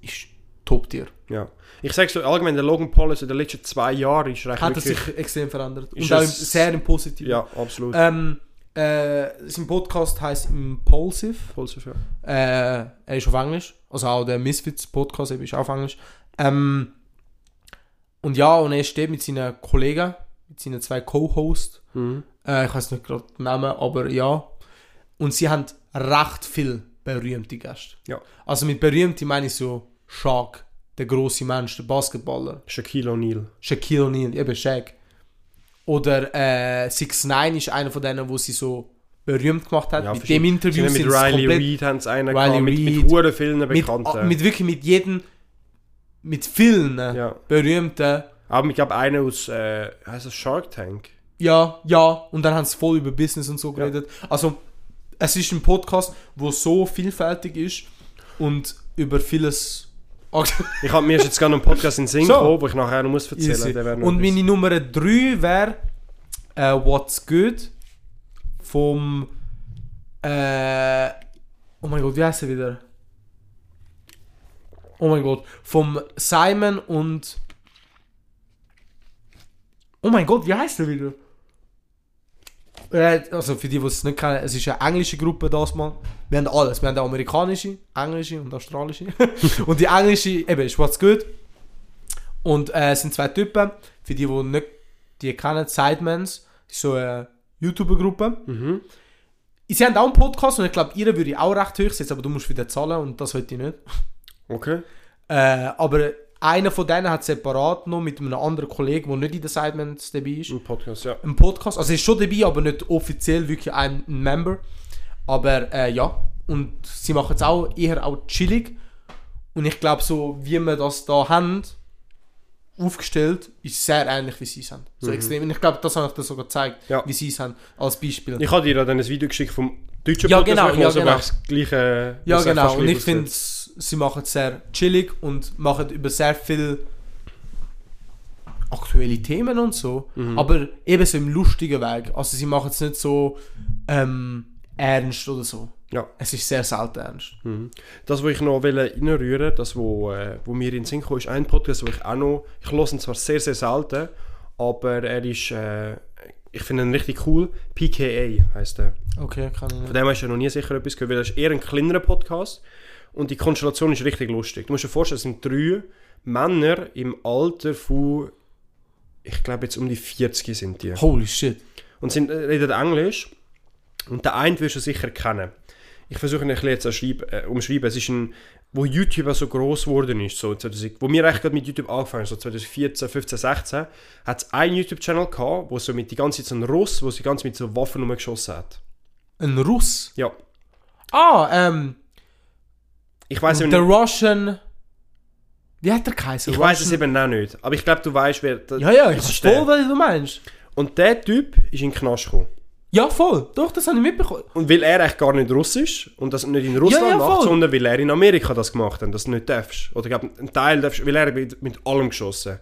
ist Top-Tier.
ja. Ich sage so, allgemein, der Logan Paul ist in den letzten zwei Jahren ist recht
Hat er sich extrem verändert. Und auch sehr im Positiven.
Ja, absolut.
Ähm, äh, sein Podcast heißt Impulsive.
Pulsiv, ja.
Äh, er ist auf Englisch. Also auch der Misfits Podcast eben ist auf Englisch. Ähm, und ja, und er steht mit seinen Kollegen, mit seinen zwei Co-Hosts.
Mhm.
Äh, ich weiß nicht gerade den Namen, aber ja. Und sie haben recht viel berühmte Gäste.
Ja.
Also mit berühmte meine ich so Shaq, der große Mensch, der Basketballer.
Shaquille O'Neal.
Shaquille O'Neal, eben Shaq. Oder äh, 6 9 ist einer von denen, wo sie so berühmt gemacht hat.
Ja,
mit dem Interview
Mit
sind sie
Riley Reid haben sie einen
Riley
gehabt, mit,
Reid.
mit huren vielen
mit,
Bekannten.
mit wirklich mit jedem, mit vielen
ja.
berühmten.
Aber ich glaube, einer aus, äh, heißt das Shark Tank?
Ja, ja, und dann haben sie voll über Business und so
Ja.
geredet. Also, es ist ein Podcast, wo so vielfältig ist und über vieles. (laughs)
Ich habe mir jetzt gerade einen Podcast in Sinn
So.
gekommen, wo ich nachher noch muss erzählen noch
Und meine Nummer 3 wäre äh, What's Good vom. Äh, oh mein Gott, wie heißt er wieder? Oh mein Gott, vom Simon und. Oh mein Gott, wie heißt er wieder? Also für die, die es nicht kennen, es ist eine englische Gruppe das mal. Wir haben alles. Wir haben eine amerikanische, englische und australische. (laughs) und die englische eben ist What's Good. Und äh, es sind zwei Typen, für die, die nicht die kennen, Sidemans, so eine YouTuber-Gruppe.
Mhm.
Sie haben auch einen Podcast und ich glaube, ihre würde ich auch recht hoch setzen, aber du musst wieder zahlen und das wollte ich nicht.
Okay.
Äh, aber einer von denen hat separat noch mit einem anderen Kollegen, der nicht in den Sidemans dabei ist,
Ein Podcast, ja.
einen Podcast. Also er ist schon dabei, aber nicht offiziell wirklich ein ein Member. Aber äh, ja, und sie machen es auch eher auch chillig. Und ich glaube, so wie wir das da haben, aufgestellt, ist sehr ähnlich wie sie es haben. So extrem. Und ich glaube, das habe ich dir sogar gezeigt,
Mhm. Ja.
wie sie es haben, als Beispiel.
Ich habe dir dann ein Video geschickt vom deutschen
Ja,
Podcast,
genau, ja,
wo
genau.
das gleiche...
ja, genau. Und ich finde,
aussieht.
Sie machen es sehr chillig und machen über sehr viel aktuelle Themen und so.
Mhm.
Aber eben so im lustigen Weg. Also sie machen es nicht so ähm, ernst oder so.
Ja.
Es ist sehr selten ernst.
Mhm. Das, was ich noch will reinrühren das, wo, äh, wo mir in den Sinn kam, ist ein Podcast, wo ich auch noch... Ich höre ihn zwar sehr, sehr selten, aber er ist... Äh, ich finde ihn richtig cool. PKA heisst er.
Okay, kann ich
Von
nicht.
dem hast du ja noch nie sicher etwas gehört, weil das ist eher ein kleinerer Podcast und die Konstellation ist richtig lustig. Du musst dir vorstellen, es sind drei Männer im Alter von, ich glaube jetzt um die 40 sind die.
Holy shit.
Und sind, äh, reden Englisch und der eine wirst du sicher kennen. Ich versuche ihn ein bisschen jetzt schreib- äh, umschreiben. Es ist ein, wo YouTube so groß geworden ist, so 2000, wo wir eigentlich gerade mit YouTube angefangen haben, so 2014, 15, 16, hat es einen YouTube-Channel gehabt, wo so mit die ganze Zeit so ein Russ, wo sie ganz mit so Waffen rumgeschossen hat.
Ein Russ.
Ja.
Ah, ähm,
Ich weiß
The. Russian. Wie hat der geheißen?
Ich weiß es eben auch nicht. Aber ich glaube, du weißt, wer. Das,
Ja, ja, ich
der.
was du meinst.
Und der Typ ist in den Knast gekommen.
Ja, voll. Doch, das habe ich mitbekommen.
Und weil er eigentlich gar nicht Russisch und das nicht in Russland
Ja, ja,
macht, sondern weil er in Amerika das gemacht hat, das du nicht darfst. Oder ich glaube, ein Teil darfst, weil er mit, mit allem geschossen.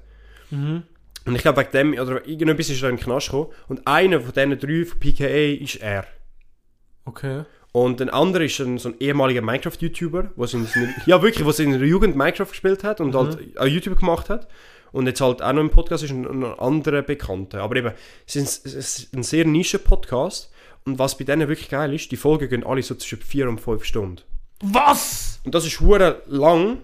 Mhm.
Und ich glaube, wegen dem, oder irgendetwas ist er in den Knast gekommen. Und einer von diesen drei von PKA ist er.
Okay.
Und ein anderer ist ein, so ein ehemaliger Minecraft-YouTuber, der in seiner, (laughs) ja wirklich, was in der Jugend Minecraft gespielt hat und halt auch YouTube gemacht hat. Und jetzt halt auch noch im Podcast ist ein, ein anderer Bekannter. Aber eben, es ist, ein- es ist ein sehr nischen Podcast. Und was bei denen wirklich geil ist, die Folgen gehen alle so zwischen 4 und 5 Stunden.
Was?
Und das ist hure lang.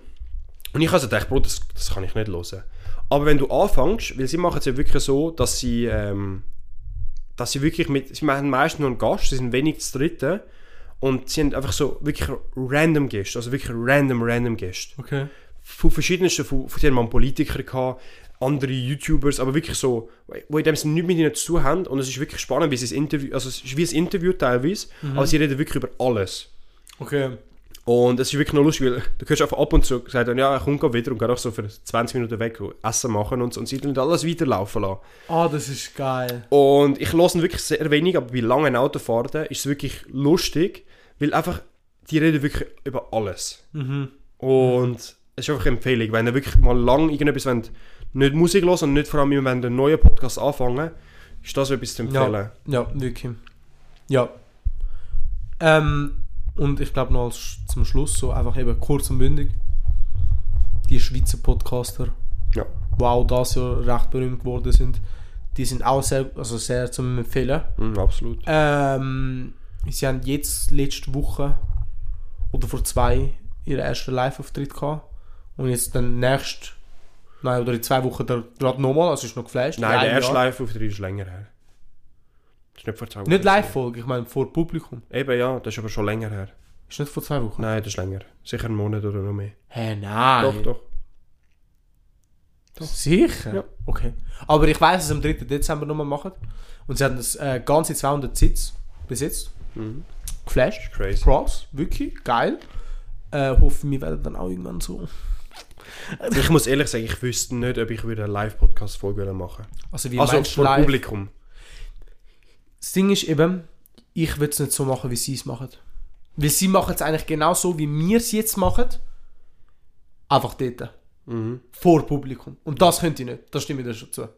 Und ich habe also gedacht, Bro, das, das kann ich nicht hören. Aber wenn du anfängst, weil sie machen es ja wirklich so, dass sie, ähm, dass sie wirklich mit, sie machen meistens nur einen Gast, sie sind wenig zu dritten, Und sie haben einfach so wirklich random Gäste, also wirklich random, random Gäste.
Okay.
Von verschiedensten, von, von mal einen Politiker gehabt, andere YouTubers, aber wirklich so, wo in dem Sinne nichts mit ihnen zu tun haben. Und es ist wirklich spannend, wie sie das Interview, also es ist wie ein Interview teilweise, aber sie reden wirklich über alles.
Okay.
Und es ist wirklich noch lustig, weil du hörst einfach ab und zu, sagt dann, ja, er kommt wieder und geht auch so für 20 Minuten weg und Essen machen und so, und sie dann alles weiterlaufen lassen.
Ah, das ist geil.
Und ich höre wirklich sehr wenig, aber bei langen Autofahrten ist es wirklich lustig, weil einfach, die reden wirklich über alles.
Mhm.
Und es ist einfach eine Empfehlung, wenn ihr wirklich mal lang irgendetwas wollt, nicht Musik hören und nicht vor allem, wenn ihr einen neuen Podcast anfangen, ist das etwas zu empfehlen.
Ja, wirklich. Ja. Ähm, und ich glaube noch als, zum Schluss so einfach eben kurz und bündig. Die Schweizer Podcaster,
Ja.
die auch das Jahr recht berühmt geworden sind, die sind auch sehr, also sehr zum Empfehlen.
Mhm, absolut.
Ähm, sie haben jetzt letzte Woche oder vor zwei ihren ersten Live-Auftritt gehabt. Und jetzt dann nächst, nein, oder in zwei Wochen gerade nochmal, also ist noch geflasht.
Nein,
in
der erste. Live-Auftritt ist länger her. Nicht vor zwei Wochen.
Nicht Live-Folge, ich meine vor Publikum.
Eben ja, das ist aber schon länger her.
Ist nicht vor zwei Wochen.
Nein, das ist länger. Sicher einen Monat oder noch mehr.
Hä, nein.
Doch, doch.
Sicher?
Ja.
Okay. Aber ich weiß, dass sie am 3. Dezember nochmal machen. Und sie haben das äh, ganze 200 Sitz besetzt.
Mhm.
Geflasht.
Crazy.
Cross. Wirklich. Geil. Äh, hoffe, wir werden dann auch irgendwann so.
Ich muss ehrlich sagen, ich wüsste nicht, ob ich wieder eine Live-Podcast-Folge machen
Also wie
Also
meinst du live?
Publikum.
Das Ding ist eben, ich würde es nicht so machen, wie sie es machen. Weil sie machen es eigentlich genau so, wie wir es jetzt machen. Einfach dort.
Mhm.
Vor Publikum. Und das könnte ich nicht. Das stimme ich dir schon zu.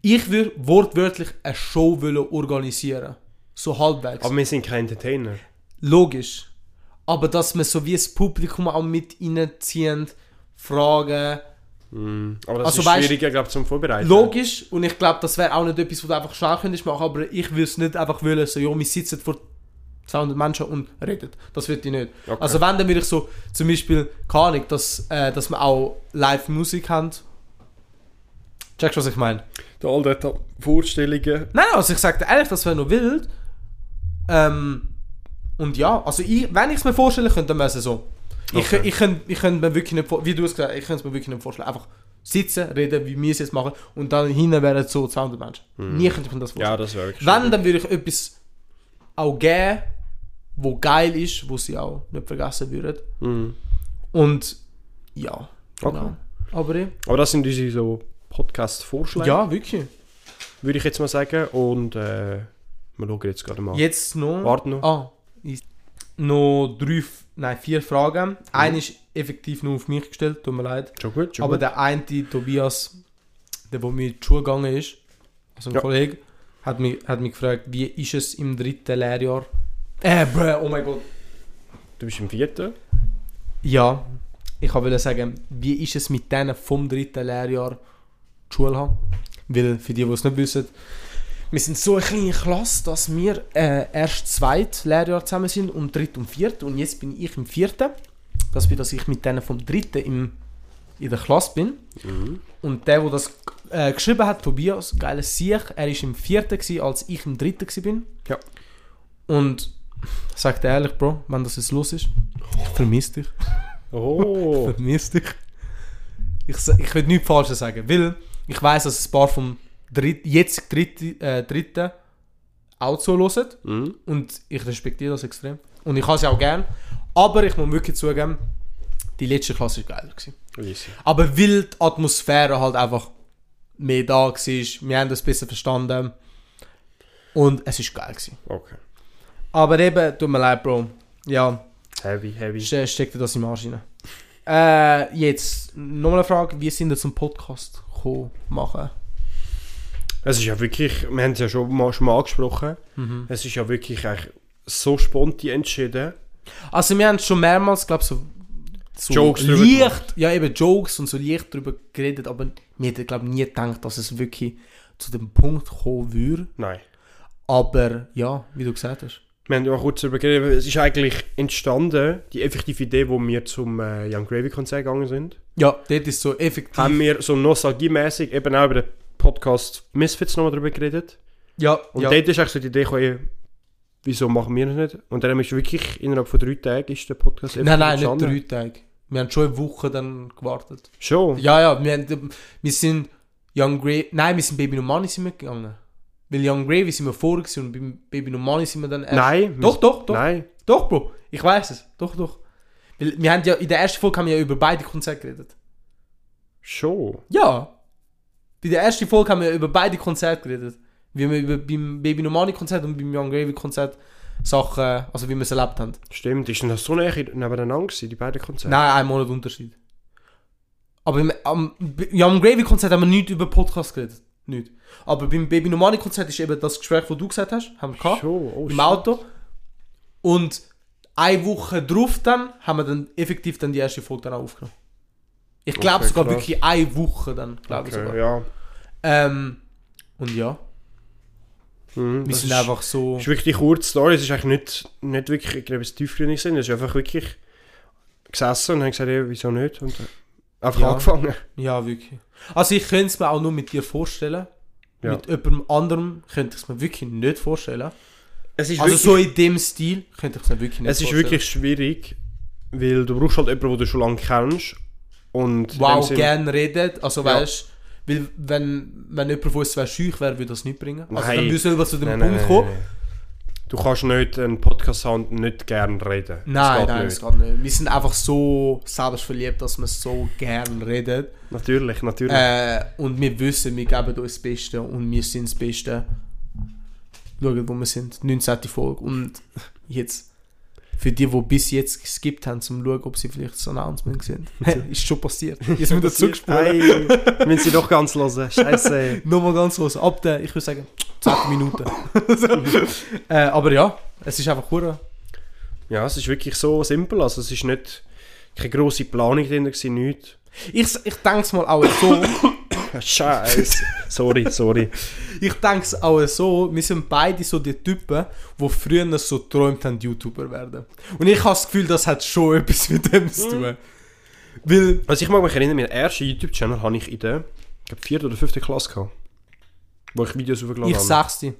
Ich würde wortwörtlich eine Show wollen organisieren. So halbwegs.
Aber wir sind keine Entertainer.
Logisch. Aber dass man so wie das Publikum auch mit reinziehen, fragen.
Mhm. Aber das
Also
ist
weißt-
schwieriger, glaube ich, zum Vorbereiten.
Logisch. Und ich glaube, das wäre auch nicht etwas, was du einfach schnell könntest machen. Aber ich würde es nicht einfach wollen, so, ja, wir sitzen vor 200 Menschen und reden. Das würde ich nicht.
Okay.
Also wenn, dann würde ich so, zum Beispiel, keine Ahnung, dass, äh, dass wir auch Live-Musik haben. Checkst du, was ich meine?
Da all dort Vorstellungen.
Nein, also ich sage dir ehrlich, das wäre noch wild. Ähm, und ja, also ich, wenn ich es mir vorstellen könnte, dann wäre es so. Ich,
Okay.
ich, könnte, ich könnte mir wirklich nicht, vor- wie du es gesagt hast, ich könnte es mir wirklich nicht vorstellen. Einfach sitzen, reden, wie wir es jetzt machen und dann hinten wären so 200 Menschen. Nie könnte ich mir das vorstellen.
Ja, das wäre wirklich
Wenn, dann würde ich etwas auch geben, wo geil ist, wo sie auch nicht vergessen würden.
Mhm.
Und ja, genau.
Okay.
Aber eh,
Aber das sind unsere so Podcast-Vorschläge,
ja, wirklich.
würde ich jetzt mal sagen. Und äh, wir schauen jetzt gerade mal.
Jetzt noch.
Warte noch.
Ah, noch drei, nein, vier Fragen. Eine ist effektiv nur auf mich gestellt, tut mir leid.
Schon gut, schon
Aber
gut.
der eine, Tobias, der, wo mir in die Schule gegangen ist, also ein
Ja.
Kollege, hat mich, hat mich gefragt, wie ist es im dritten Lehrjahr? Äh, bruh, oh mein Gott.
Du bist im vierten.
Ja, ich wollte sagen, wie ist es mit denen vom dritten Lehrjahr die Schule haben? Weil, für die, die es nicht wissen, wir sind so eine kleine Klasse, dass wir äh, erst zweit Lehrjahr zusammen sind und dritt und viert. Und jetzt bin ich im vierten. Das bedeutet, dass ich mit denen vom dritten im, in der Klasse bin.
Mhm.
Und der, der das äh, geschrieben hat, Tobias, geiles Sieg, er war im vierten, gewesen, als ich im dritten war. bin.
Ja.
Und sag dir ehrlich, Bro, wenn das jetzt los ist, ich vermisse dich.
Oh. (laughs)
Vermisst dich. Ich, ich will nichts Falsches sagen, weil ich weiß, dass ein paar vom Dritt, jetzt dritte, äh, dritten auch zuhören
mhm.
und ich respektiere das extrem. Und ich habe sie auch gern. Aber ich muss wirklich zugeben, die letzte Klasse war geiler. Gewesen. Aber weil die Atmosphäre halt einfach mehr da war, wir haben das besser verstanden und es ist geil. Gewesen.
Okay.
Aber eben, tut mir leid, Bro. Ja,
Heavy, heavy.
Ste steckte das im Arsch rein. Äh, jetzt nochmal eine Frage, wie sind ihr zum Podcast gekommen, machen?
Es ist ja wirklich, wir haben es ja schon mal, schon mal angesprochen,
Mhm.
es ist ja wirklich eigentlich so spontan entschieden.
Also wir haben schon mehrmals, glaube so, so
Jokes
leicht, ja eben Jokes und so leicht darüber geredet, aber wir hätten glaube nie gedacht, dass es wirklich zu dem Punkt kommen würde.
Nein.
Aber ja, wie du gesagt hast.
Wir haben ja kurz darüber geredet, es ist eigentlich entstanden, die effektive Idee, wo wir zum äh, Young Gravy Konzert gegangen sind,
Ja, dort ist so effektiv.
haben wir so nostalgiemäßig eben auch über den Podcast Misfits nochmal darüber geredet.
ja,
Und
ja.
dort ist eigentlich so die Idee gekommen, wieso machen wir das nicht? Und dann ist wirklich innerhalb von drei Tagen ist der Podcast
Nein, nein, nicht
entstanden.
drei Tage. Wir haben schon eine Woche dann gewartet.
Schon?
Ja, ja, wir, haben, wir sind Young Grey, nein, wir sind Baby No Money sind wir gegangen. Weil Young Gravy sind wir vorher und beim Baby No Money sind wir dann erst...
Nein.
Doch, doch, doch.
Nein.
Doch, Bro. Ich weiß es. Doch, doch. Weil wir haben ja, in der ersten Folge haben wir ja über beide Konzerte geredet.
Schon.
Ja. Bei der ersten Folge haben wir über beide Konzerte geredet. Wie wir über beim Baby No Money Konzert und beim Young Gravy Konzert Sachen, also wie wir es erlebt haben.
Stimmt. Ist denn das so näher nebeneinander gewesen, die beiden Konzerte?
Nein, ein Monat Unterschied. Aber im, am Young Gravy Konzert haben wir nicht über Podcast geredet. Nicht. Aber beim Baby No Money Konzert ist eben das Gespräch, das du gesagt hast, haben wir gehabt.
Schon. Oh,
im. Auto. Und eine Woche drauf dann haben wir dann effektiv dann die erste Folge dann auch aufgenommen. Ich glaube
Okay,
sogar
krass.
wirklich eine Woche dann, glaube ich
Okay,
sogar.
ja.
Ähm, und ja,
Mhm,
wir sind einfach so.
ist wirklich die kurze Story. Es ist eigentlich nicht, nicht wirklich etwas tiefgründig sind. Es ist einfach wirklich gesessen und haben gesagt, ja, wieso nicht? Und äh, einfach
Ja.
angefangen.
Ja, wirklich. Also ich könnte es mir auch nur mit dir vorstellen.
Ja.
Mit jemandem anderem könnte ich es mir wirklich nicht vorstellen.
Es ist
Also
wirklich,
so in dem Stil könnte ich es mir wirklich nicht
es ist
vorstellen.
wirklich schwierig, weil du brauchst halt jemanden, den du schon lange kennst. Und
Wow, gerne redet. Also
Ja.
weißt weil wenn, wenn jemand von uns wäre schüch wäre, würde das nicht bringen. Also
Nein.
dann müssen wir zu dem
Nein,
Punkt
nein,
kommen.
Du kannst nicht einen Podcast haben und nicht gerne reden. Das
Nein,
geht
nein,
nicht.
das geht nicht. Wir sind einfach so selbstverliebt, dass wir so gern reden.
Natürlich, natürlich.
Äh, und wir wissen, wir geben uns das Beste und wir sind das Beste. Schauen, wo wir sind. 19. Folge. Und jetzt, für die, die bis jetzt geskippt haben, zum schauen, ob sie vielleicht das Announcement sehen. (laughs) ist schon passiert. Jetzt müssen wir gesprochen.
Müssen sie doch ganz hören. Scheiße. (laughs)
Nochmal ganz los. Ab der, ich würde sagen, 10 Minuten. (laughs) äh, aber ja, es ist einfach cool.
Ja, es ist wirklich so simpel. Also es ist nicht keine grosse Planung drin, nichts.
Ich, ich denke es mal auch so. (laughs)
Scheiße. sorry, sorry.
Ich denke es auch so, wir sind beide so die Typen, die früher so geträumt haben, YouTuber werden. Und ich habe das Gefühl, das hat schon etwas mit dem zu tun. Weil,
Also ich mag mich erinnern, meinen ersten YouTube-Channel habe ich in der ich vierten oder fünften Klasse gehabt. Wo ich Videos hochgeladen
ich
habe.
sag's dir.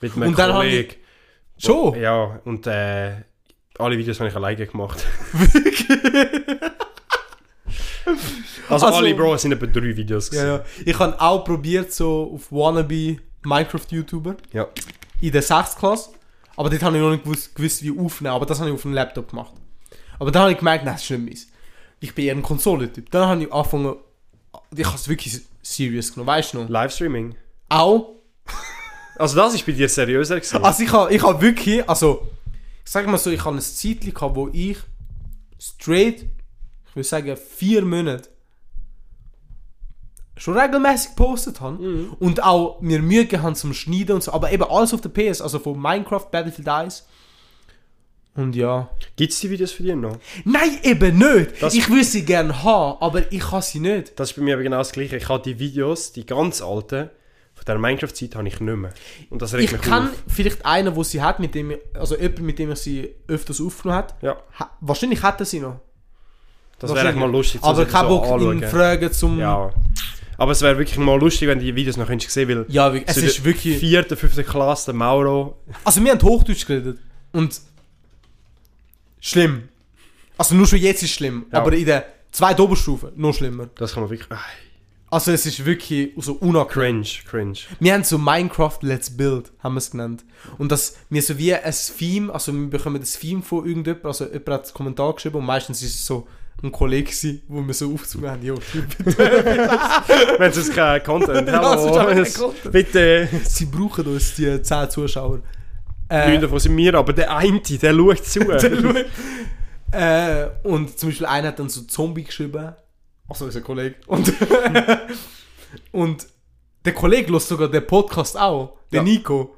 Mit einem
Und dann
Kollegen.
Schon?
Ja, und äh, alle Videos habe ich alleine gemacht. (laughs) (laughs) also,
Also-
alle, Bro, es sind etwa drei Videos.
Ja, ja. Ich habe auch probiert, so auf Wannabe Minecraft-YouTuber
ja.
in der 6. Klasse. Aber dort habe ich noch nicht gewusst, gewusst wie aufnehmen. Aber das habe ich auf dem Laptop gemacht. Aber dann habe ich gemerkt, nein, das ist nicht meins. Ich bin eher ein Konsolentyp. Dann habe ich angefangen, ich habe es wirklich serious genommen, weißt du noch?
Livestreaming.
Auch (laughs)
Also das ist bei dir seriöser gewesen.
Also ich habe ich hab wirklich, also ich sag mal so, ich habe ein Zeitchen gehabt, wo ich straight, ich würde sagen vier Monate, schon regelmäßig gepostet habe und auch mir Mühe habe zum Schneiden und so, aber eben alles auf der PS, also von Minecraft, Battlefield 1 und ja.
Gibt es die Videos für dich noch?
Nein, eben nicht!
Das-
ich würde sie gerne haben, aber ich habe sie nicht.
Das ist bei mir aber genau das gleiche. Ich habe die Videos, die ganz alten, von der Minecraft-Zeit habe ich nicht mehr. Und das regt
Ich
mich
kann
auf.
vielleicht einen, wo sie hat, mit dem, also jemand, mit dem ich sie öfters aufgenommen hat.
Ja,
Ha wahrscheinlich hat er sie noch.
Das wäre echt mal lustig
Aber
so
kein Bock,
anschauen.
ihn fragen zum...
Ja. Aber es wäre wirklich mal lustig, wenn du die Videos noch könntest sehen, weil
Ja, wirklich, es
so in
ist wirklich...
vierten, fünften Klasse, der Mauro,
Also wir haben Hochdeutsch geredet. Und... Schlimm. Also nur schon jetzt ist es schlimm.
Ja.
Aber in der zweiten Oberstufe noch schlimmer.
das kann man wirklich...
Also es ist wirklich so unangenehm.
cringe, cringe.
Wir haben so Minecraft Let's Build, haben wir es genannt. Und das, wir so wie ein Theme, also wir bekommen das Theme von irgendjemandem, also jemand hat einen Kommentar geschrieben und meistens ist es so ein Kollege gewesen, wo wir so aufgezogen haben, jo, (laughs)
wenn es kein Content
Content.
bitte.
Sie brauchen uns, die 10 Zuschauer. Äh,
Neun davon sind wir, aber der eine, der schaut zu. (laughs)
Äh, und zum Beispiel einer hat dann so Zombie geschrieben. Achso, ist ein Kollege. Und, (laughs) und der Kollege lässt sogar den Podcast auch. Der
Ja.
Nico.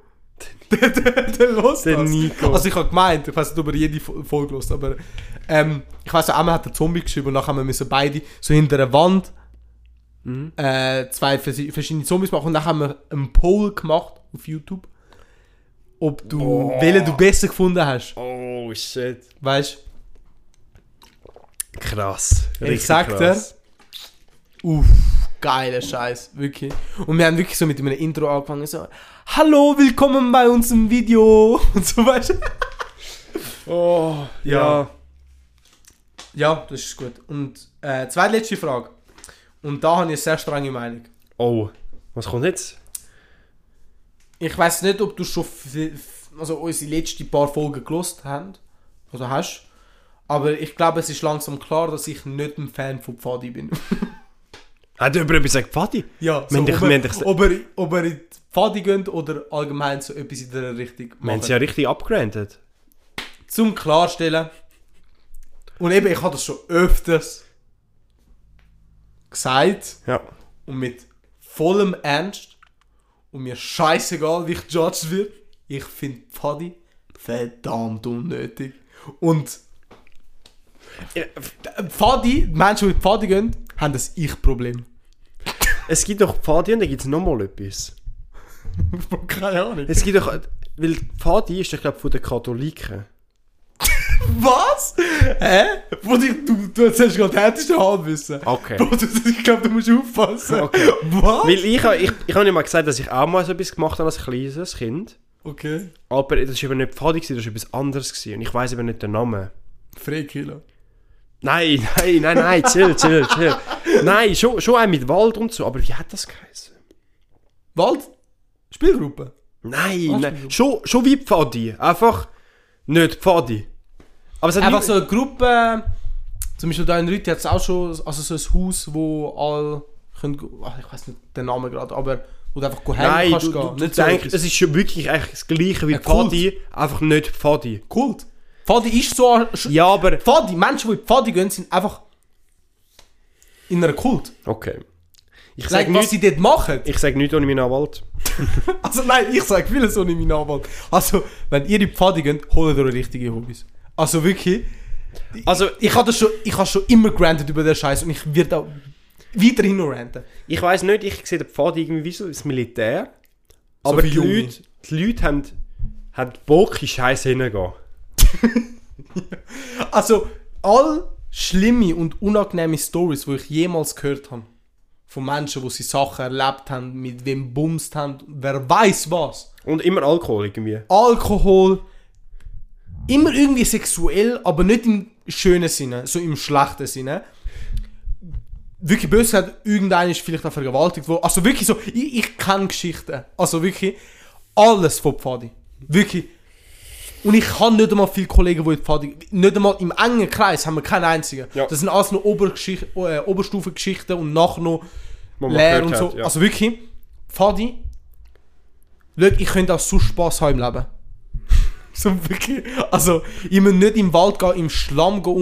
(laughs) Der, der, der lässt
Der
das.
Nico.
Also ich habe gemeint, ich weiß nicht, ob er jede Fo- Folge lässt, aber ähm, ich weiß auch, einmal hat der Zombie geschrieben und nachher haben wir müssen beide so hinter der Wand
Mhm.
äh, zwei vers- verschiedene Zombies machen und dann haben wir einen Poll gemacht auf YouTube, ob du,
Boah.
welchen du besser gefunden hast.
Oh shit.
Weißt
Krass.
Ich sag dir. Uff, geiler Scheiß, wirklich. Und wir haben wirklich so mit einem Intro angefangen, so, Hallo, willkommen bei uns im Video (laughs) und so weiter.
Oh,
Ja. Ja, das ist gut. Und äh, zweitletzte Frage. Und da habe ich eine sehr strenge Meinung.
Oh, was kommt jetzt?
Ich weiß nicht, ob du schon also unsere letzten paar Folgen gelost hast oder hast. Aber ich glaube, es ist langsam klar, dass ich nicht ein Fan von Pfadi bin. (laughs)
Hat jemand etwas gesagt, Pfadi?
ja,
haben dich-
ob, er,
dich-
ob, er, ob er in die Pfadi geht oder allgemein so etwas in der Richtung
Wir haben sie ja richtig abgerantet.
Zum Klarstellen. Und eben, ich habe das schon öfters gesagt
Ja.
und mit vollem Ernst und mir scheißegal, wie ich judged wird, ich finde Pfadi verdammt unnötig. Und Pfadi, die Menschen, die Pfadi gehen, haben das Ich-Problem.
Es gibt doch Pfadi und dann gibt es nochmal etwas. (laughs)
Keine Ahnung.
Es gibt doch... Weil Pfadi ist, ich glaube, von den Katholiken. (laughs)
Was? Hä? Wo dich, du, du erzählst gerade härteste Halbwissen.
Okay.
Bro, du, (laughs) ich glaube, du musst aufpassen.
Okay.
Was?
Weil ich, ich, ich habe nicht mal gesagt, dass ich auch mal so etwas gemacht habe als kleines Kind.
Okay.
Aber das war eben nicht Pfadi, das war etwas anderes. Gewesen. Und ich weiß eben nicht den Namen.
Freikiller.
Nein, (laughs) nein, nein, nein, chill, chill, chill. Nein, schon, schon auch mit Wald und so, aber wie hat das geheißen?
Wald? Spielgruppe?
Nein,
Was?
nein, schon, schon wie Pfadi, einfach nicht Pfadi. Aber es hat
Einfach
nie-
so eine Gruppe, zum Beispiel da in Rütti hat es auch schon also so ein Haus, wo alle können, ach, ich weiß nicht den Namen gerade, aber wo du einfach hängen
Nein,
kannst
du,
gehen.
du, du
nicht so
denkst,
etwas.
es ist schon wirklich eigentlich das gleiche wie
Ein Kult.
Pfadi, einfach nicht Pfadi.
Kult. Pfadi ist so...
Ja, aber...
Pfadi, Menschen, die in Pfadi gehen, sind einfach in einer Kult.
Okay. Ich
Like,
sage
was
nichts,
sie dort machen.
ich sag nichts ohne meinen Anwalt. (laughs)
Also nein, ich sage vieles ohne meinen Anwalt. Also, wenn ihr in die Pfadi geht, holt euch richtige Hobbys. Also wirklich,
Also,
ich habe das schon, ich habe schon immer granted über den Scheiß und ich werde auch weiterhin noch ranten.
ich weiß nicht, ich sehe den Pfadi irgendwie wie so das Militär. Aber
für
die. Leute, die Leute haben, haben Bock in Scheiße hingehen. (laughs)
Also, all schlimme und unangenehme Stories, die ich jemals gehört habe, von Menschen, die sie Sachen erlebt haben, mit wem bumst haben, wer weiß was.
Und immer Alkohol irgendwie.
Alkohol, immer irgendwie sexuell, aber nicht im schönen Sinne, so im schlechten Sinne. Wirklich böse gesagt, irgendeiner ist vielleicht auch vergewaltigt worden. Also wirklich so, ich, ich kenne Geschichten. Also wirklich alles von Pfadi. Wirklich. Und ich habe nicht einmal viele Kollegen, die in Pfadi... Nicht einmal im engen Kreis haben wir keinen einzigen.
Ja.
Das sind alles nur Obergeschicht, äh, Oberstufengeschichten und nachher noch
gehört
und so.
hat, ja.
Also wirklich, Pfadi, schau, ich könnte auch so Spass haben im Leben. (laughs) so wirklich. Also, ich muss nicht im Wald gehen, im Schlamm gehen,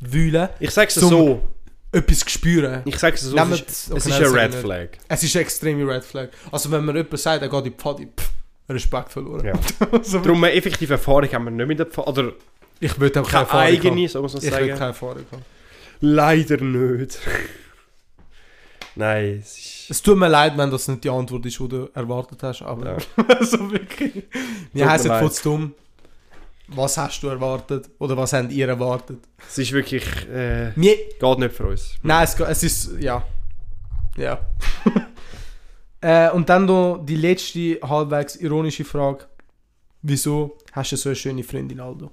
rumwühlen,
Ich sag's
Zum-
so.
etwas spüren.
Ich sag's so.
Nehmen
Es ist,
okay,
es ist
nein,
ein
das sag
Red
nicht.
Flag.
Es ist eine extreme Red Flag. Also, wenn mir jemand sagt, er geht in die Pfadi, pff, Respekt verloren.
Ja. (laughs)
also,
Darum eine effektive Erfahrung haben wir nicht mit der Pfadi. Oder
ich würde auch
keine
keine Erfahrung
eigene,
haben.
so muss man
Ich würde
sagen.
keine Erfahrung haben.
Leider nicht. (laughs) Nein, es ist...
Es tut mir leid, wenn das nicht die Antwort ist, die du erwartet hast, aber (laughs) also wirklich. Wir heißen kurz dumm. Was hast du erwartet? Oder was habt ihr erwartet?
Es ist wirklich... Äh,
Wir,
geht nicht für uns.
nein, es, es ist, ja. Ja. Äh, und dann noch die letzte, halbwegs ironische Frage. Wieso hast du so eine schöne Freundin, Aldo?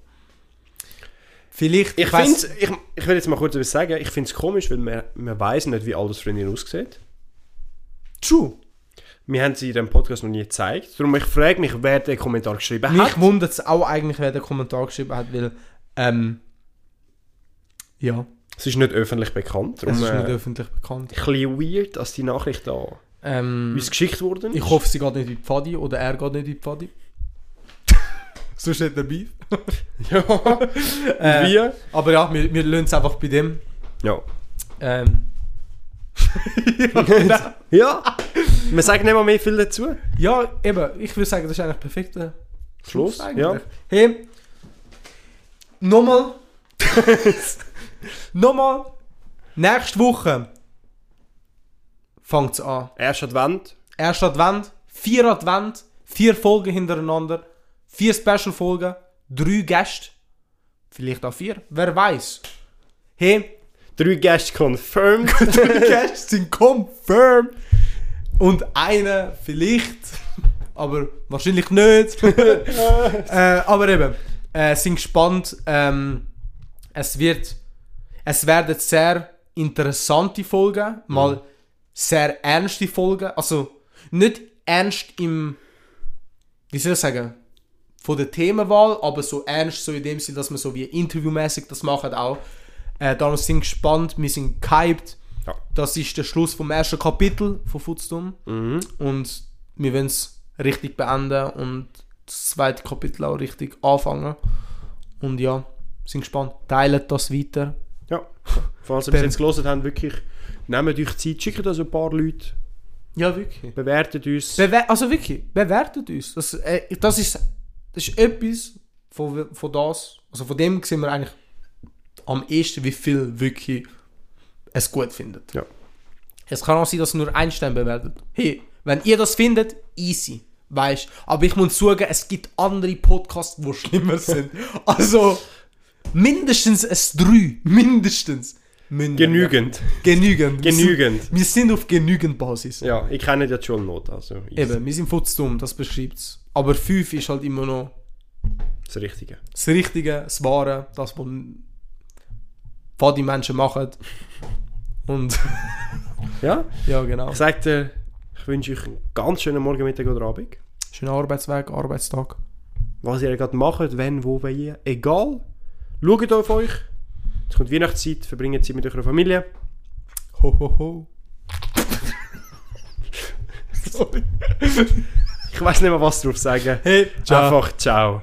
Vielleicht,
Ich
weiss-
ich, ich will jetzt mal kurz etwas sagen. Ich finde es komisch, weil man, man weiß nicht, wie Aldos Freundin aussieht.
True.
Wir haben sie in diesem Podcast noch nie gezeigt. Darum ich frage mich, wer den Kommentar geschrieben
Mich
hat.
wundert es auch eigentlich, wer den Kommentar geschrieben hat, weil, ähm, ja,
Es ist nicht öffentlich bekannt. Darum
es ist nicht
äh,
öffentlich bekannt.
ein bisschen weird, dass die Nachricht da
Ähm,
uns geschickt worden ist.
Ich hoffe, sie geht nicht in die Pfadi oder er geht nicht in die Pfadi. (laughs) Sonst hat er Beef. (laughs)
Ja. Und
Äh,
wie?
Aber ja, wir, wir lassen es einfach bei dem.
Ja.
Ähm, (laughs)
Ja. Wir sagen nicht mal mehr viel dazu.
ja, eben, ich würde sagen, das ist eigentlich perfekter
Schluss.
eigentlich.
Ja.
Hey, nochmal. nochmal. Nächste Woche fängt es an.
Erst Advent.
Erster Advent, vier Advent, vier Folgen hintereinander, vier Special-Folgen, drei Gäste, vielleicht auch vier, wer weiß. Hey,
Drei Gäste confirmed. (laughs)
Die Gäste sind confirmed. Und einer vielleicht, aber wahrscheinlich nicht. (laughs) äh, aber eben, äh, sind gespannt. Ähm, es wird, es werden sehr interessante Folgen, mal sehr ernste Folgen. Also nicht ernst im, wie soll ich sagen, von der Themenwahl, aber so ernst so in dem Sinn, dass wir so wie interviewmäßig das machen auch. Äh, darum sind wir gespannt, wir sind gehypt.
Ja.
Das ist der Schluss vom ersten Kapitel von Footstum.
Mhm.
Und wir wollen es richtig beenden und das zweite Kapitel auch richtig anfangen. Und ja, sind gespannt. Teilt das weiter.
Ja. Falls ihr bis jetzt gelesen habt, wirklich, nehmt euch Zeit, schickt uns ein paar Leute,
Ja, wirklich.
bewertet uns.
Bewer also wirklich, bewertet uns. Das, äh, das, ist, das ist etwas von, von das, also von dem sehen wir eigentlich am ehesten, wie viel wirklich es gut findet.
Ja.
Es kann auch sein, dass nur ein Stern bewertet. Hey, wenn ihr das findet, easy. Weißt Aber ich muss sagen, es gibt andere Podcasts, die (laughs) schlimmer sind. Also, mindestens es drei. Mindestens. Münden.
Genügend.
Genügend. Wir sind-
Genügend.
Wir sind auf genügend Basis.
Ja, ich kenne jetzt schon Not, also easy.
Eben, wir sind futzdumm, das beschreibt es. Aber 5 ist halt immer noch
das Richtige.
das Richtige, das Wahre, das, was die Menschen machen. Und (laughs)
Ja,
ja, genau.
ich dir, ich wünsche euch einen ganz schönen Morgen, Mittag oder Abend.
Schöner Arbeitsweg, Arbeitstag.
Was ihr gerade macht, wenn, wo, wie, egal. Schaut auf euch. Es kommt Weihnachtszeit, verbringt Zeit mit eurer Familie.
Ho, ho, ho. (laughs) Sorry.
Ich weiß nicht mehr, was drauf sagen.
Hey, ciao.
Einfach ciao.